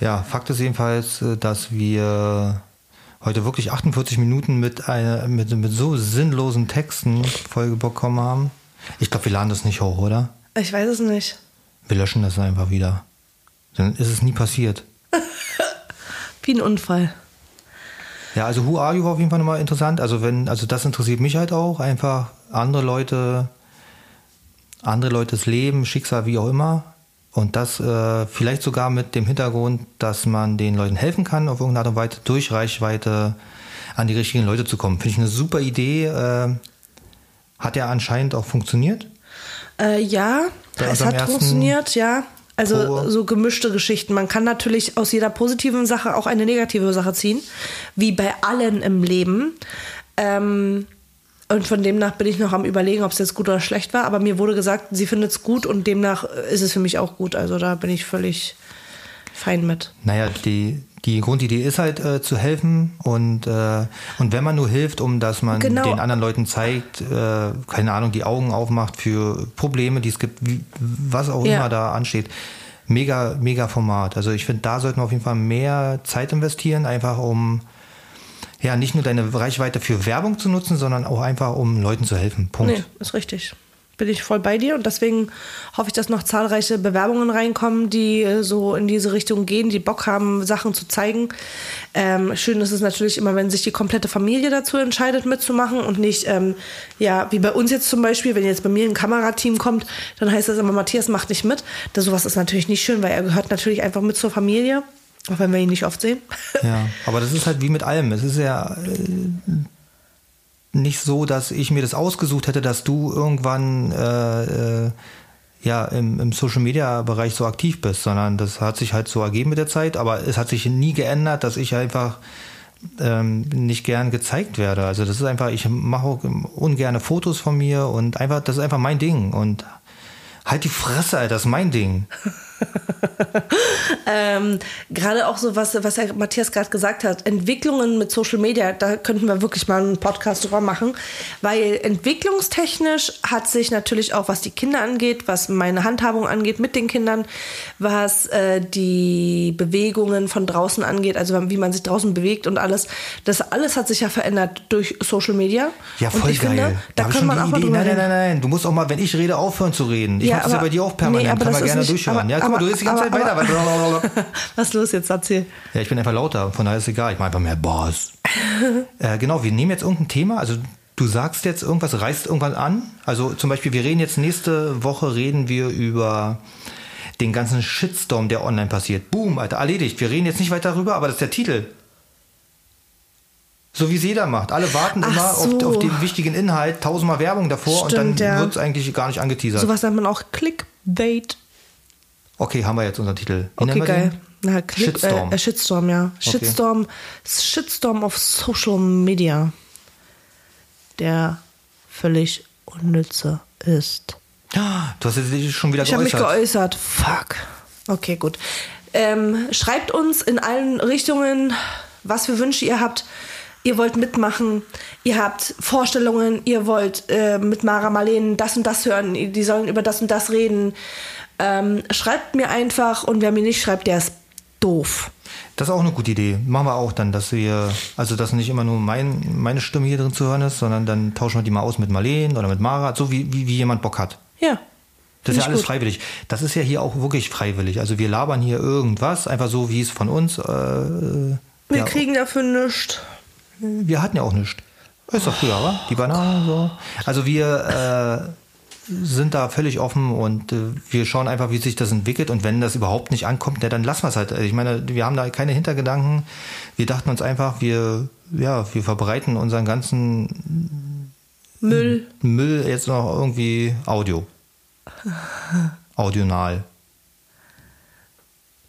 Speaker 1: Ja, Fakt ist jedenfalls, äh, dass wir heute wirklich 48 Minuten mit, einer, mit, mit so sinnlosen Texten vollbekommen haben. Ich glaube, wir laden das nicht hoch, oder?
Speaker 2: Ich weiß es nicht.
Speaker 1: Wir löschen das einfach wieder. Dann ist es nie passiert. *laughs*
Speaker 2: Wie ein Unfall.
Speaker 1: Ja, also Who Are You war auf jeden Fall nochmal interessant. Also wenn, also das interessiert mich halt auch. Einfach andere Leute, andere Leutes Leben, Schicksal, wie auch immer. Und das äh, vielleicht sogar mit dem Hintergrund, dass man den Leuten helfen kann, auf irgendeine Art und Weise durch Reichweite an die richtigen Leute zu kommen. Finde ich eine super Idee. Äh, hat ja anscheinend auch funktioniert.
Speaker 2: Äh, ja, es hat funktioniert, ja. Also Pro. so gemischte Geschichten. Man kann natürlich aus jeder positiven Sache auch eine negative Sache ziehen, wie bei allen im Leben. Ähm, und von demnach bin ich noch am überlegen, ob es jetzt gut oder schlecht war. Aber mir wurde gesagt, sie findet es gut und demnach ist es für mich auch gut. Also da bin ich völlig fein mit.
Speaker 1: Naja, die, die Grundidee ist halt äh, zu helfen und, äh, und wenn man nur hilft, um dass man genau. den anderen Leuten zeigt, äh, keine Ahnung, die Augen aufmacht für Probleme, die es gibt, wie, was auch ja. immer da ansteht, mega, mega Format. Also ich finde, da sollten wir auf jeden Fall mehr Zeit investieren, einfach um ja nicht nur deine Reichweite für Werbung zu nutzen, sondern auch einfach um Leuten zu helfen. Punkt.
Speaker 2: Nee, ist richtig. Bin ich voll bei dir und deswegen hoffe ich, dass noch zahlreiche Bewerbungen reinkommen, die äh, so in diese Richtung gehen, die Bock haben, Sachen zu zeigen. Ähm, schön ist es natürlich immer, wenn sich die komplette Familie dazu entscheidet, mitzumachen und nicht, ähm, ja, wie bei uns jetzt zum Beispiel, wenn jetzt bei mir ein Kamerateam kommt, dann heißt das immer, Matthias macht nicht mit. Das, sowas ist natürlich nicht schön, weil er gehört natürlich einfach mit zur Familie. Auch wenn wir ihn nicht oft sehen.
Speaker 1: Ja, aber das ist halt wie mit allem. Es ist ja äh, nicht so, dass ich mir das ausgesucht hätte, dass du irgendwann äh, äh, ja im, im Social Media Bereich so aktiv bist, sondern das hat sich halt so ergeben mit der Zeit, aber es hat sich nie geändert, dass ich einfach ähm, nicht gern gezeigt werde. Also das ist einfach, ich mache ungerne Fotos von mir und einfach, das ist einfach mein Ding und halt die Fresse, Alter, das ist mein Ding. *laughs* *laughs*
Speaker 2: ähm, gerade auch so, was, was Herr Matthias gerade gesagt hat, Entwicklungen mit Social Media, da könnten wir wirklich mal einen Podcast drüber machen, weil entwicklungstechnisch hat sich natürlich auch, was die Kinder angeht, was meine Handhabung angeht mit den Kindern, was äh, die Bewegungen von draußen angeht, also wie man sich draußen bewegt und alles, das alles hat sich ja verändert durch Social Media.
Speaker 1: Ja, voll geil.
Speaker 2: Finde, da,
Speaker 1: ich
Speaker 2: kann man auch mal
Speaker 1: Idee.
Speaker 2: drüber
Speaker 1: Nein, nein, nein, nein. Du musst auch mal, wenn ich rede, aufhören zu reden. Ich
Speaker 2: Ja,
Speaker 1: mach das ja bei dir auch permanent.
Speaker 2: nee,
Speaker 1: Kann man
Speaker 2: ist
Speaker 1: gerne
Speaker 2: nicht-
Speaker 1: durchhören.
Speaker 2: aber-
Speaker 1: ja, guck mal, du
Speaker 2: aber-
Speaker 1: redest die ganze Zeit
Speaker 2: aber-
Speaker 1: weiter. *laughs*
Speaker 2: Was ist los jetzt, erzähl.
Speaker 1: Ja, ich bin einfach lauter, von daher ist egal. Ich mache einfach mehr Boss. *laughs* äh, genau, wir nehmen jetzt irgendein Thema. Also du sagst jetzt irgendwas, reißt irgendwann an. Also zum Beispiel, wir reden jetzt nächste Woche reden wir über den ganzen Shitstorm, der online passiert. Boom, Alter, erledigt. Wir reden jetzt nicht weiter darüber, aber das ist der Titel. So wie es jeder macht. Alle warten
Speaker 2: Ach
Speaker 1: immer
Speaker 2: so.
Speaker 1: auf, auf den wichtigen Inhalt, tausendmal Werbung davor und
Speaker 2: Stimmt,
Speaker 1: dann
Speaker 2: ja.
Speaker 1: wird es eigentlich gar nicht angeteasert.
Speaker 2: Sowas nennt man auch Clickbait.
Speaker 1: Okay, haben wir jetzt unseren Titel. Wie
Speaker 2: Okay, geil. Na, Click,
Speaker 1: Shitstorm.
Speaker 2: Äh, äh, Shitstorm, ja. Shitstorm, Shitstorm auf Social Media. Der völlig unnütze ist.
Speaker 1: Du hast jetzt schon wieder
Speaker 2: Ich habe mich
Speaker 1: geäußert.
Speaker 2: geäußert. Fuck. Okay, gut. Ähm, schreibt uns in allen Richtungen, was für Wünsche ihr habt. Ihr wollt mitmachen, ihr habt Vorstellungen, ihr wollt äh, mit Mara Marleen das und das hören, die sollen über das und das reden. Ähm, schreibt mir einfach und wer mir nicht schreibt, der ist doof.
Speaker 1: Das ist auch eine gute Idee. Machen wir auch dann, dass wir, also dass nicht immer nur mein, meine Stimme hier drin zu hören ist, sondern dann tauschen wir die mal aus mit Marleen oder mit Mara, so wie, wie, wie jemand Bock hat.
Speaker 2: Ja.
Speaker 1: Das ist ja alles
Speaker 2: gut.
Speaker 1: freiwillig. Das ist ja hier auch wirklich freiwillig. Also wir labern hier irgendwas, einfach so wie es von uns. Äh,
Speaker 2: Wir
Speaker 1: ja,
Speaker 2: kriegen dafür nichts.
Speaker 1: wir hatten ja auch nichts. Ist doch früher, wa? Die Banane so. Also wir äh, sind da völlig offen und äh, wir schauen einfach, wie sich das entwickelt. Und wenn das überhaupt nicht ankommt, ja, dann lassen wir es halt. Also Ich meine, wir haben da keine Hintergedanken. Wir dachten uns einfach, wir, ja, wir verbreiten unseren ganzen
Speaker 2: Müll.
Speaker 1: Müll jetzt noch irgendwie Audio. Audional.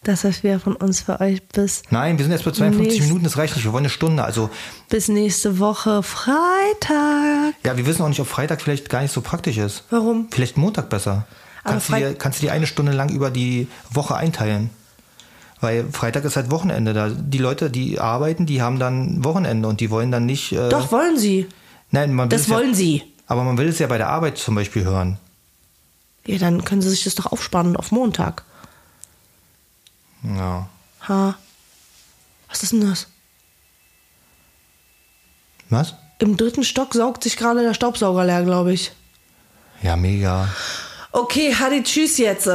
Speaker 2: Das, was wir von uns für euch bis,
Speaker 1: Nein, wir sind jetzt bei 52
Speaker 2: Nächst-
Speaker 1: Minuten, das reicht nicht. Wir wollen eine Stunde. Also,
Speaker 2: bis nächste Woche Freitag.
Speaker 1: ja, wir wissen auch nicht, ob Freitag vielleicht gar nicht so praktisch ist.
Speaker 2: Warum?
Speaker 1: Vielleicht Montag besser.
Speaker 2: Aber
Speaker 1: Kannst, du
Speaker 2: Freit-
Speaker 1: dir, kannst du dir eine Stunde lang über die Woche einteilen. Weil Freitag ist halt Wochenende. Da die Leute, die arbeiten, die haben dann Wochenende und die wollen dann nicht. Äh,
Speaker 2: Doch, wollen sie.
Speaker 1: Nein, man will
Speaker 2: Das
Speaker 1: es ja,
Speaker 2: wollen sie.
Speaker 1: Aber man will es ja bei der Arbeit zum Beispiel hören.
Speaker 2: Ja, dann können sie sich das doch aufsparen auf Montag.
Speaker 1: Ja.
Speaker 2: Ha. Was ist denn das?
Speaker 1: Was?
Speaker 2: Im dritten Stock saugt sich gerade der Staubsauger leer, glaube ich.
Speaker 1: Ja, mega.
Speaker 2: Okay, Hadi, tschüss jetzt.